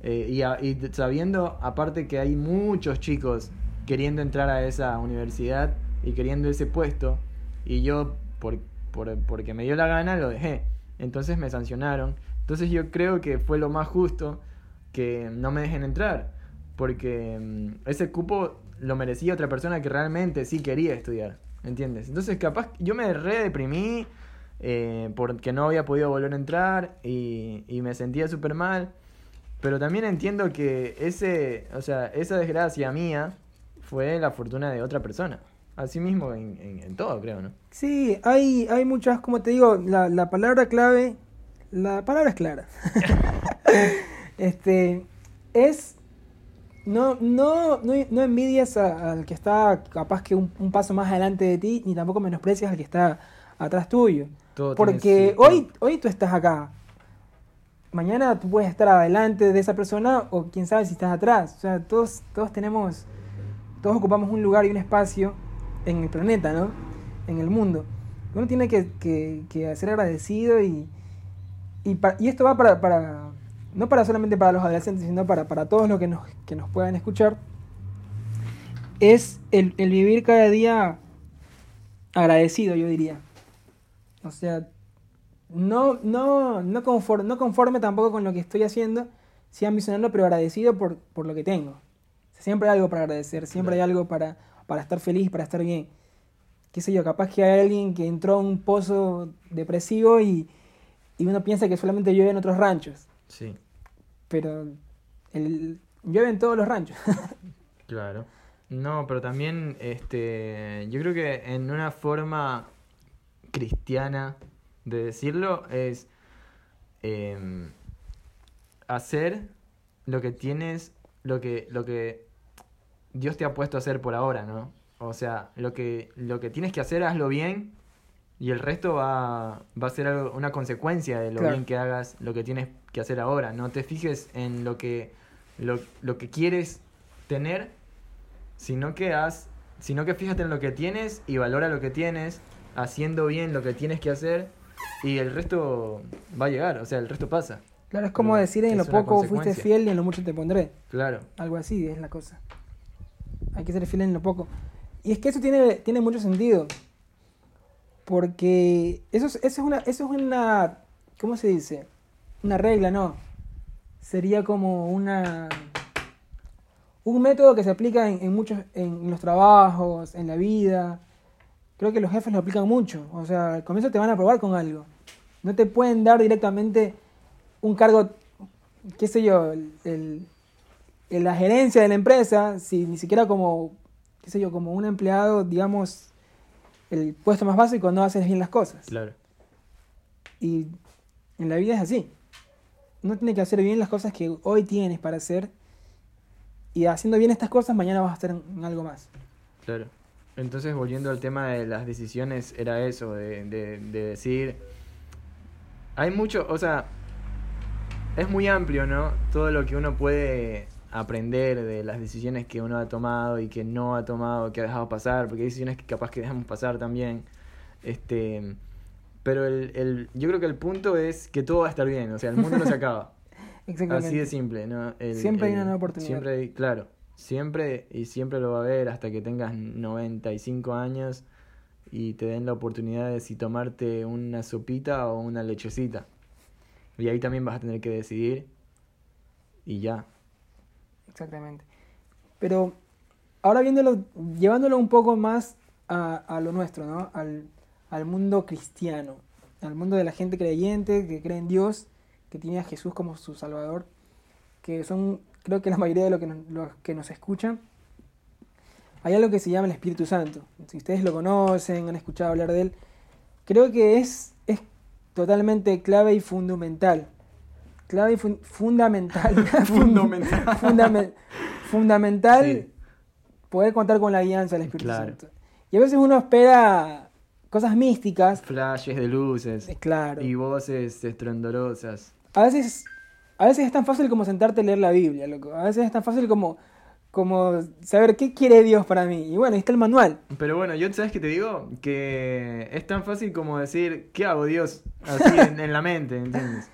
Eh, y, a- y sabiendo, aparte que hay muchos chicos queriendo entrar a esa universidad y queriendo ese puesto, y yo, por, por- porque me dio la gana, lo dejé. Entonces me sancionaron. Entonces yo creo que fue lo más justo que no me dejen entrar. Porque mm, ese cupo lo merecía otra persona que realmente sí quería estudiar. ¿Entiendes? Entonces capaz yo me re deprimí eh, porque no había podido volver a entrar y, y me sentía súper mal. Pero también entiendo que ese, o sea, esa desgracia mía fue la fortuna de otra persona. Así mismo en, en- todo, creo, ¿no? Sí, hay, hay muchas, como te digo, la, la palabra clave, la palabra es clara. este, es, no, no, no, no envidias al que está capaz que un paso más adelante de ti, ni tampoco menosprecias al que está atrás tuyo. Todo Porque hoy, hoy tú estás acá. Mañana tú puedes estar adelante de esa persona o quién sabe si estás atrás. O sea, todos, todos tenemos, todos ocupamos un lugar y un espacio en el planeta, ¿no? En el mundo. Uno tiene que, que, que ser agradecido y, y, y esto va para, para, no para solamente para los adolescentes, sino para, para todos los que nos, que nos puedan escuchar. Es el, el vivir cada día agradecido, yo diría. O sea, no, no, no, conforme, no conforme tampoco con lo que estoy haciendo, sí ambicionando, pero agradecido por, por lo que tengo. Siempre hay algo para agradecer, siempre hay algo para, para estar feliz, para estar bien. Qué sé yo, capaz que hay alguien que entró a un pozo depresivo y, y uno piensa que solamente llueve en otros ranchos, Sí, pero el, llueve en todos los ranchos. claro. No, pero también, este, yo creo que en una forma cristiana de decirlo es em, hacer lo que tienes, lo que, lo que Dios te ha puesto a hacer por ahora, ¿no? O sea, lo que, lo que tienes que hacer, hazlo bien y el resto va, va a ser algo- una consecuencia de lo Claro. bien que hagas lo que tienes que hacer ahora. No te fijes en lo que, lo, lo que quieres tener, sino que haz, sino que fíjate en lo que tienes y valora lo que tienes, haciendo bien lo que tienes que hacer y el resto va a llegar, o sea, el resto pasa. Claro, es como Pero decir en lo poco fuiste fiel y en lo mucho te pondré. Claro, Algo así es la cosa. Hay que ser fiel en lo poco. Y es que eso tiene, tiene mucho sentido. Porque eso es, eso es una, eso es una, ¿cómo se dice? Una regla, no. Sería como una, un método que se aplica en, en muchos, en los trabajos, en la vida. Creo que los jefes lo aplican mucho. O sea, al comienzo te van a probar con algo. No te pueden dar directamente un cargo, qué sé yo, el- la gerencia de la empresa, si ni siquiera como, qué sé yo, como un empleado, digamos, el puesto más básico, no haces bien las cosas. claro. Y en la vida es así. Uno tiene que hacer bien las cosas que hoy tienes para hacer. Y haciendo bien estas cosas, mañana vas a en algo más. Claro. Entonces, volviendo al tema de las decisiones, era eso, de, de, de decir... Hay mucho, o sea, es muy amplio, ¿no? Todo lo que uno puede aprender de las decisiones que uno ha tomado y que no ha tomado, que ha dejado pasar, porque hay decisiones que capaz que dejamos pasar también. Este, pero el, el, yo creo que el punto es que todo va a estar bien, o sea, el mundo no se acaba. Exactamente. Así de simple, ¿no? El- Siempre hay una nueva oportunidad. Siempre hay, claro, siempre y siempre lo va a haber hasta que tengas 95 años y te den la oportunidad de si tomarte una sopita o una lechecita. Y ahí también vas a tener que decidir y ya. Exactamente. Pero ahora viéndolo, llevándolo un poco más a, a lo nuestro, ¿no? Al, al mundo cristiano, al mundo de la gente creyente que cree en Dios, que tiene a Jesús como su Salvador, que son, creo que la mayoría de los que nos, los que nos escuchan, hay algo que se llama el Espíritu Santo. Si ustedes lo conocen, han escuchado hablar de él, creo que es, es totalmente clave y fundamental. Clave y fun- fundamental. Fundamental. Fundamen- fundamental Sí. poder contar con la guianza del Espíritu Claro. Santo. Y a veces uno espera cosas místicas, Flashes de luces claro. y voces estrondorosas. A veces, a veces es tan fácil como sentarte a leer la Biblia, loco. A veces es tan fácil como, como saber qué quiere Dios para mí. Y bueno, ahí está el manual. Pero bueno, yo sabes que te digo que es tan fácil como decir, ¿qué hago Dios? Así en, en la mente, ¿entiendes?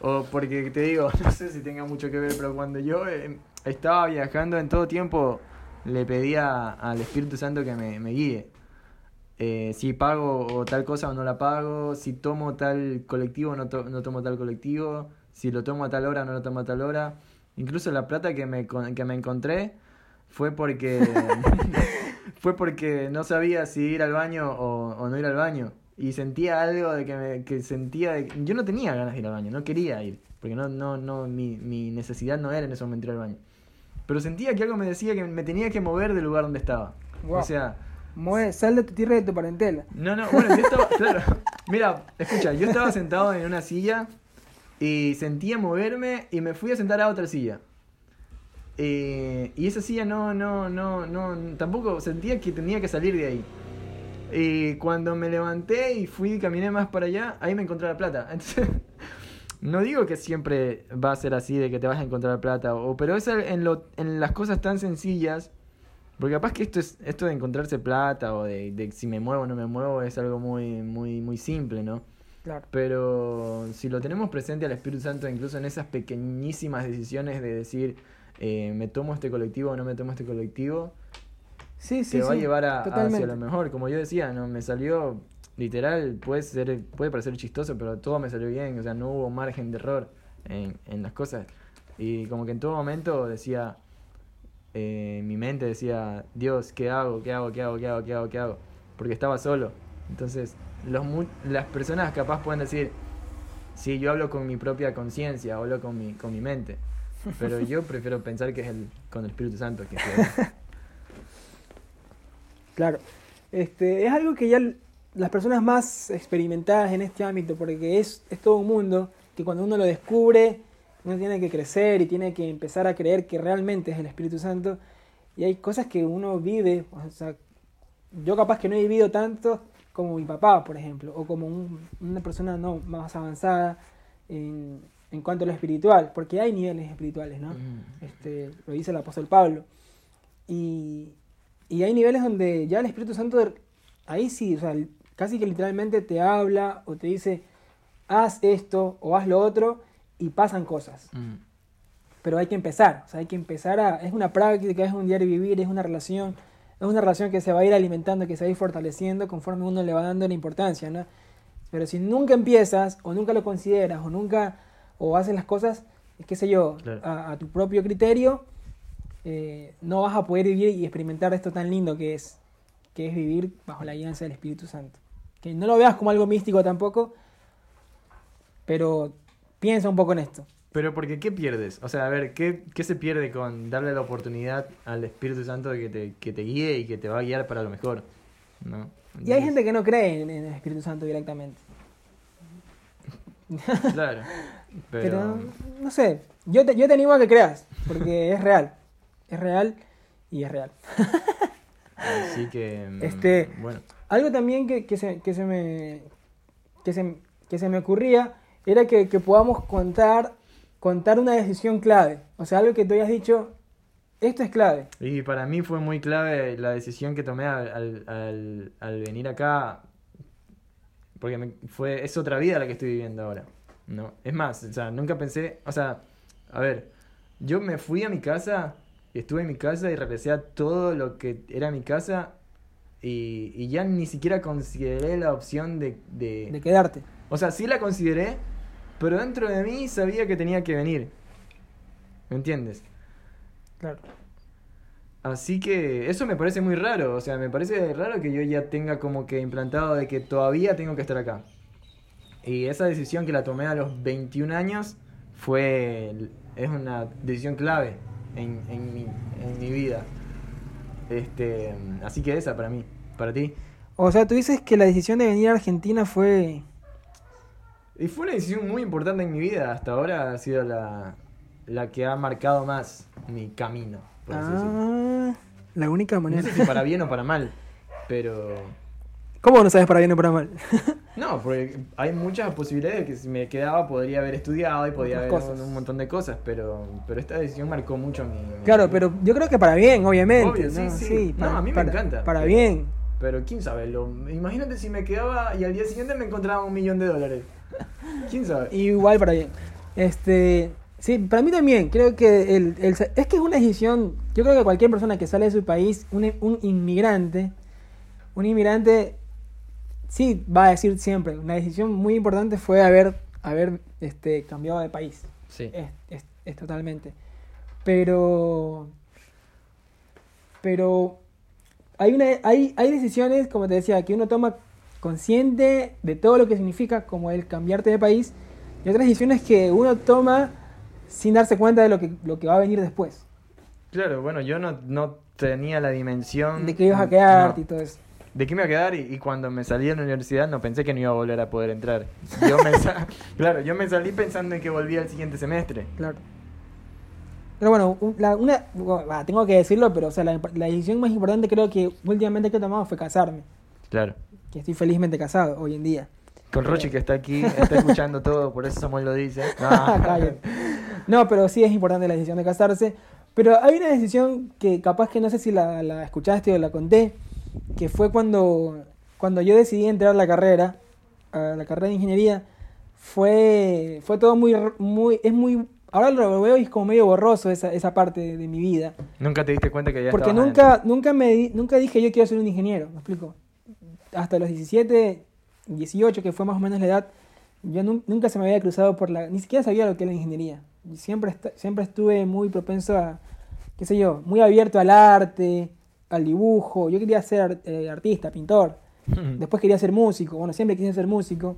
O porque te digo, no sé si tenga mucho que ver, pero cuando yo eh, estaba viajando en todo tiempo, le pedía al Espíritu Santo que me, me guíe. Eh, si pago o tal cosa o no la pago, si tomo tal colectivo o no, to- no tomo tal colectivo, si lo tomo a tal hora o no lo tomo a tal hora. Incluso la plata que me, que me encontré fue porque fue porque no sabía si ir al baño o, o no ir al baño. Y sentía algo de que, me, que sentía... de- yo no tenía ganas de ir al baño, no quería ir. Porque no, no, no, mi, mi necesidad no era en ese momento ir al baño. Pero sentía que algo me decía que me tenía que mover del lugar donde estaba. Guau. O sea, Mueve, sal de tu tierra y de tu parentela. no, no, bueno, yo estaba, claro. Mira, escucha, yo estaba sentado en una silla y sentía moverme y me fui a sentar a otra silla. Eh, y esa silla no, no, no, no, tampoco sentía que tenía que salir de ahí. Y cuando me levanté y fui y caminé más para allá, ahí me encontré la plata. Entonces, no digo que siempre va a ser así de que te vas a encontrar plata, o, pero es en, lo, en las cosas tan sencillas porque capaz que esto es esto de encontrarse plata o de, de si me muevo o no me muevo es algo muy muy muy simple, ¿no? Claro. Pero si lo tenemos presente al Espíritu Santo incluso en esas pequeñísimas decisiones de decir eh, me tomo este colectivo o no me tomo este colectivo, Sí, sí, te va a sí, llevar a, hacia lo mejor. Como yo decía, no me salió literal, puede ser puede parecer chistoso, pero todo me salió bien, o sea, no hubo margen de error en, en las cosas. Y como que en todo momento decía, eh, mi mente decía, Dios, ¿qué hago? ¿Qué hago? ¿Qué hago? ¿Qué hago? ¿Qué hago? ¿Qué hago? Porque estaba solo. Entonces, los mu- las personas capaz pueden decir, sí, yo hablo con mi propia conciencia, hablo con mi, con mi mente. Pero yo prefiero pensar que es el, con el Espíritu Santo que. Claro. Este, es algo que ya las personas más experimentadas en este ámbito, porque es, es todo un mundo que cuando uno lo descubre, uno tiene que crecer y tiene que empezar a creer que realmente es el Espíritu Santo. Y hay cosas que uno vive, o sea, yo capaz que no he vivido tanto como mi papá, por ejemplo, o como un- una persona no más avanzada en, en cuanto a lo espiritual, porque hay niveles espirituales, ¿no? Mm. Este, lo dice el apóstol Pablo. Y, y hay niveles donde ya el Espíritu Santo, ahí sí, o sea, casi que literalmente te habla o te dice, haz esto o haz lo otro y pasan cosas. Mm. Pero hay que empezar, o sea, hay que empezar a, es una práctica, es un diario vivir, es una relación, es una relación que se va a ir alimentando, que se va a ir fortaleciendo conforme uno le va dando la importancia, ¿no? Pero si nunca empiezas o nunca lo consideras o nunca, o haces las cosas, qué sé yo, Claro. a, a tu propio criterio, eh, no vas a poder vivir y experimentar esto tan lindo que es, que es vivir bajo la guianza del Espíritu Santo. Que no lo veas como algo místico tampoco, pero piensa un poco en esto. Pero porque, ¿qué pierdes? O sea, a ver, ¿qué, qué se pierde con darle la oportunidad al Espíritu Santo de que te, que te guíe y que te va a guiar para lo mejor? ¿No? Y hay gente que no cree en, el Espíritu Santo directamente. Claro. Pero, Pero, no sé, yo te, yo te animo a que creas, porque es real. Es real y es real. Así que. mm, Este- Bueno. Algo también que, que se, que se me que se, que se me ocurría era que, que podamos contar contar una decisión clave. O sea, algo que tú hayas dicho, esto es clave. Y para mí fue muy clave la decisión que tomé al, al, venir acá. Porque me- fue, es otra vida la que estoy viviendo ahora. ¿no? Es más, o sea, nunca pensé. O sea, A ver, yo me fui a mi casa, estuve en mi casa y regresé a todo lo que era mi casa y, y ya ni siquiera consideré la opción de, de... De quedarte. O sea, sí la consideré, pero dentro de mí sabía que tenía que venir. ¿Me entiendes? Claro. Así que eso me parece muy raro, o sea, me parece raro que yo ya tenga como que implantado de que todavía tengo que estar acá. Y esa decisión que la tomé a los 21 años fue, es una decisión clave en, en, mi, en mi vida. Este, así que esa para mí, para ti. O sea, tú dices que la decisión de venir a Argentina fue... Y fue una decisión muy importante en mi vida, hasta ahora ha sido la, la que ha marcado más mi camino. Por así. Ah, la única No manera. sé si para bien o para mal, pero... ¿Cómo no sabes para bien o para mal? No, porque hay muchas posibilidades de que si me quedaba podría haber estudiado y podría haber cosas. un, montón de cosas, pero, pero esta decisión marcó mucho mi... mi- claro, pero yo creo que para bien, obviamente. Obvio, sí, ¿no? sí. No, para, a mí me encanta. Para Pero- bien. Pero quién sabe, lo, imagínate si me quedaba y al día siguiente me encontraba un millón de dólares. ¿Quién sabe? Igual para bien. Este, sí, para mí también. Creo que el, el- es que es una decisión. Yo creo que cualquier persona que sale de su país, un, un inmigrante, un inmigrante, sí va a decir siempre. Una decisión muy importante fue haber, haber este, cambiado de país. Sí. Es, es- es totalmente. Pero. Pero. Hay, una, hay, hay decisiones, como te decía, que uno toma consciente de todo lo que significa, como el cambiarte de país, y otras decisiones que uno toma sin darse cuenta de lo que, lo que va a venir después. Claro, bueno, yo no, no tenía la dimensión... De que ibas a quedarte no, y todo eso. de que me iba a quedar y, y cuando me salí de la universidad no pensé que no iba a volver a poder entrar. Yo me claro, yo me salí pensando en que volvía el siguiente semestre. Claro. Pero bueno, la- una, bueno, tengo que decirlo, pero o sea, la, la decisión más importante creo que últimamente que he tomado fue casarme. Claro. Que estoy felizmente casado hoy en día. Con Rochi que está aquí, está escuchando todo, por eso Samuel lo dice. No. Cállate. No, pero sí es importante la decisión de casarse. Pero hay una decisión que capaz que no sé si la, la escuchaste o la conté, que fue cuando, cuando yo decidí entrar a la carrera, a la carrera de ingeniería, fue, fue todo muy, muy, es muy, ahora lo veo y es como medio borroso esa, esa parte de, de mi vida. Nunca te diste cuenta que ya Porque nunca, nunca, me di- nunca dije yo quiero ser un ingeniero, ¿me explico? Hasta los 17, 18, que fue más o menos la edad, yo nun- nunca se me había cruzado por la... Ni siquiera sabía lo que era la ingeniería. Siempre, siempre estuve muy propenso a, qué sé yo, muy abierto al arte, al dibujo. Yo quería ser eh, artista, pintor. Después quería ser músico. Bueno, siempre quise ser músico.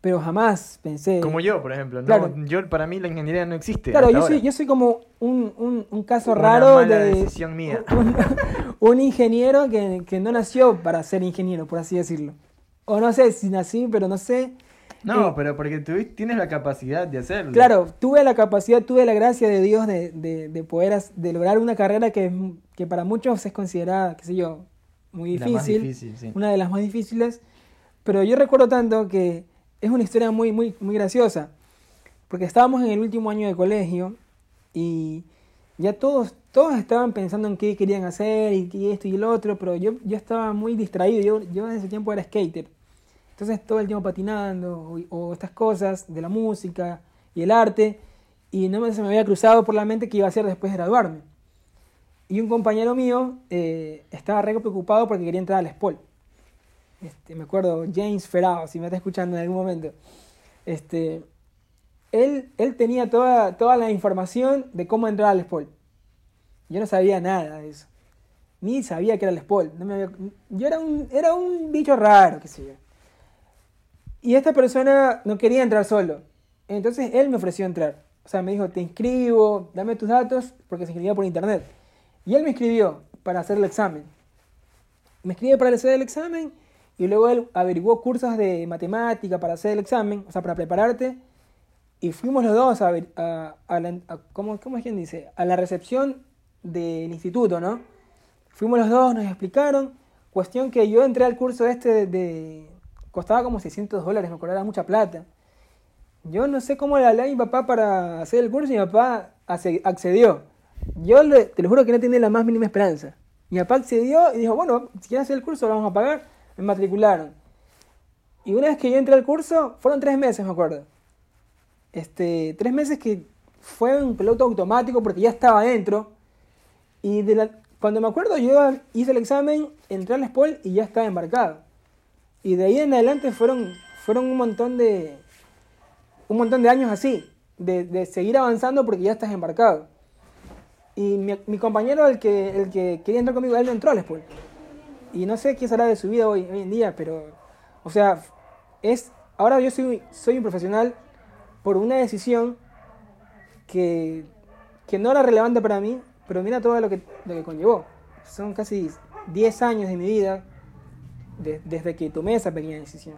Pero jamás pensé... Como yo, por ejemplo. ¿no? Claro. Yo, para mí la ingeniería no existe. Claro, yo soy, yo soy como un, un, un caso Una raro mala de decisión mía. Un, un ingeniero que, que no nació para ser ingeniero, por así decirlo. O no sé si nací, pero no sé. No, Eh, pero porque tú tienes la capacidad de hacerlo. Claro, tuve la capacidad, tuve la gracia de Dios de, de, de poder de lograr una carrera que, que para muchos es considerada, qué sé yo, muy La más difícil, difícil, sí. una de las más difíciles. Pero yo recuerdo tanto que es una historia muy, muy, muy graciosa. Porque estábamos en el último año de colegio y ya todos, todos estaban pensando en qué querían hacer y esto y el otro, pero yo, yo estaba muy distraído. Yo, yo en ese tiempo era skater. Entonces todo el tiempo patinando o, estas cosas de la música y el arte. Y no me, se me había cruzado por la mente que iba a hacer después de graduarme. Y un compañero mío eh, estaba re preocupado porque quería entrar a la SPOL. Este, me acuerdo, James Ferrao, si me está escuchando en algún momento. Este, él, él tenía toda, toda la información de cómo entrar al SPOL. Yo no sabía nada de eso. Ni sabía que era el SPOL. No había- yo era un, era un bicho raro, qué sé yo. Y esta persona no quería entrar solo. Entonces él me ofreció entrar. O sea, me dijo, te inscribo, dame tus datos, porque se inscribía por internet. Y él me inscribió para hacer el examen. Me inscribí para hacer el examen y luego él averiguó cursos de matemática para hacer el examen, o sea, para prepararte. Y fuimos los dos a, a, a la- a- ¿cómo, ¿cómo es quien dice? A la recepción del instituto, ¿no? Fuimos los dos, nos explicaron. Cuestión que yo entré al curso este de... de- costaba como 600 dólares, me acuerdo, era mucha plata. Yo no sé cómo le hablé a mi papá para hacer el curso y mi papá accedió. Yo le- te lo juro que no tenía la más mínima esperanza. Mi papá accedió y dijo, bueno, si quieres hacer el curso lo vamos a pagar. Me matricularon. Y una vez que yo entré al curso, fueron tres meses, me acuerdo. Este, tres meses que fue un piloto automático porque ya estaba adentro. Y cuando me acuerdo, yo hice el examen, entré al SPOL y ya estaba embarcado. Y de ahí en adelante fueron, fueron un montón de un montón de años así, de, de seguir avanzando porque ya estás embarcado. Y mi, compañero, el que, el que quería entrar conmigo, él entró al SPOL. Y no sé qué será de su vida hoy, hoy en día, pero, o sea, es, ahora yo soy, soy un profesional por una decisión que, que no era relevante para mí, pero mira todo lo que, lo que conllevó. Son casi 10 años de mi vida de- desde que tomé esa pequeña decisión.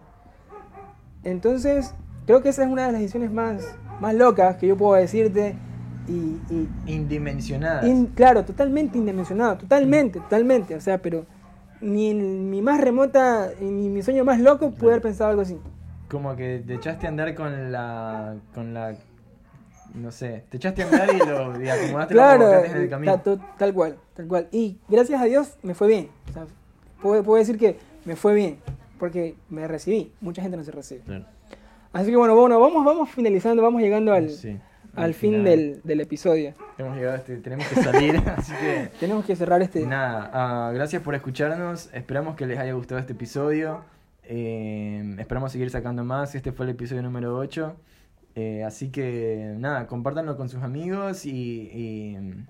Entonces, creo que esa es una de las decisiones más, más locas que yo puedo decirte. Y, y- Indimensionadas. in- claro, totalmente indimensionado, totalmente, totalmente. O sea, pero ni en mi más remota, ni mi sueño más loco pude haber pensado algo así. Como que te echaste a andar con la. con la. no sé, te echaste a andar y lo y acomodaste los Claro, aguacates en el camino. ta- to- tal cual, tal cual. Y gracias a Dios me fue bien. O sea, puedo, puedo decir que me fue bien, porque me recibí. Mucha gente no se recibe. Claro. Así que bueno, bueno, vamos, vamos finalizando, vamos llegando al, Sí, al fin del, del episodio. Hemos llegado a este, tenemos que salir, así que. Tenemos que cerrar este. Nada, ah, gracias por escucharnos. Esperamos que les haya gustado este episodio. Eh, esperamos seguir sacando más. Este fue el episodio número 8. Eh, así que nada, compártanlo con sus amigos y, y-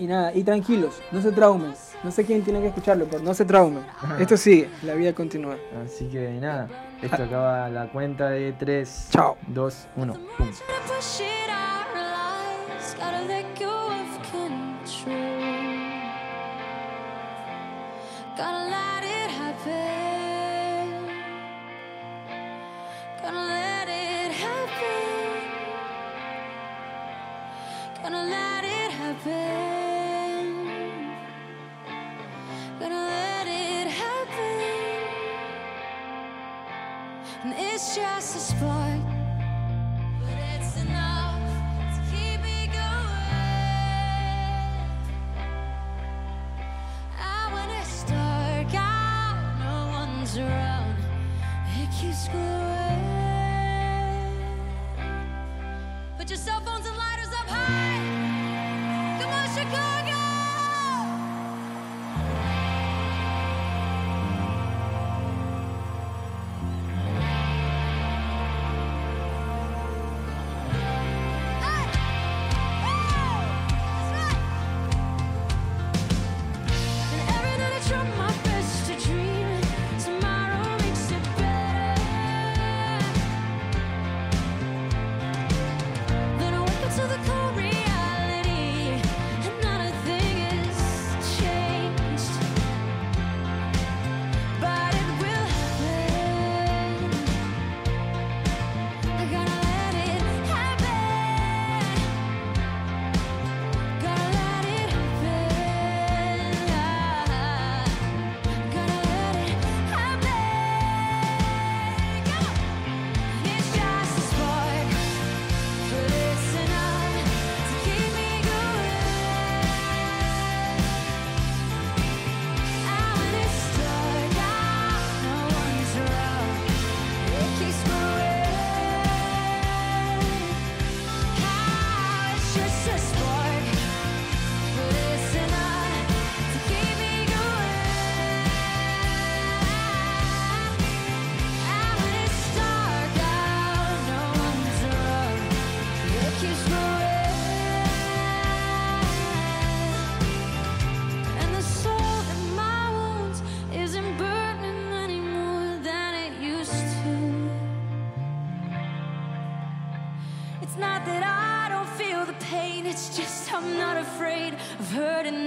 Y nada, y tranquilos, no se traumen. No sé quién tiene que escucharlo, pero no se traumen. Esto sigue, la vida continúa. así que nada, esto acaba la cuenta de 3, Chao. 2, 1. Pum. Just a spark. Afraid of hurting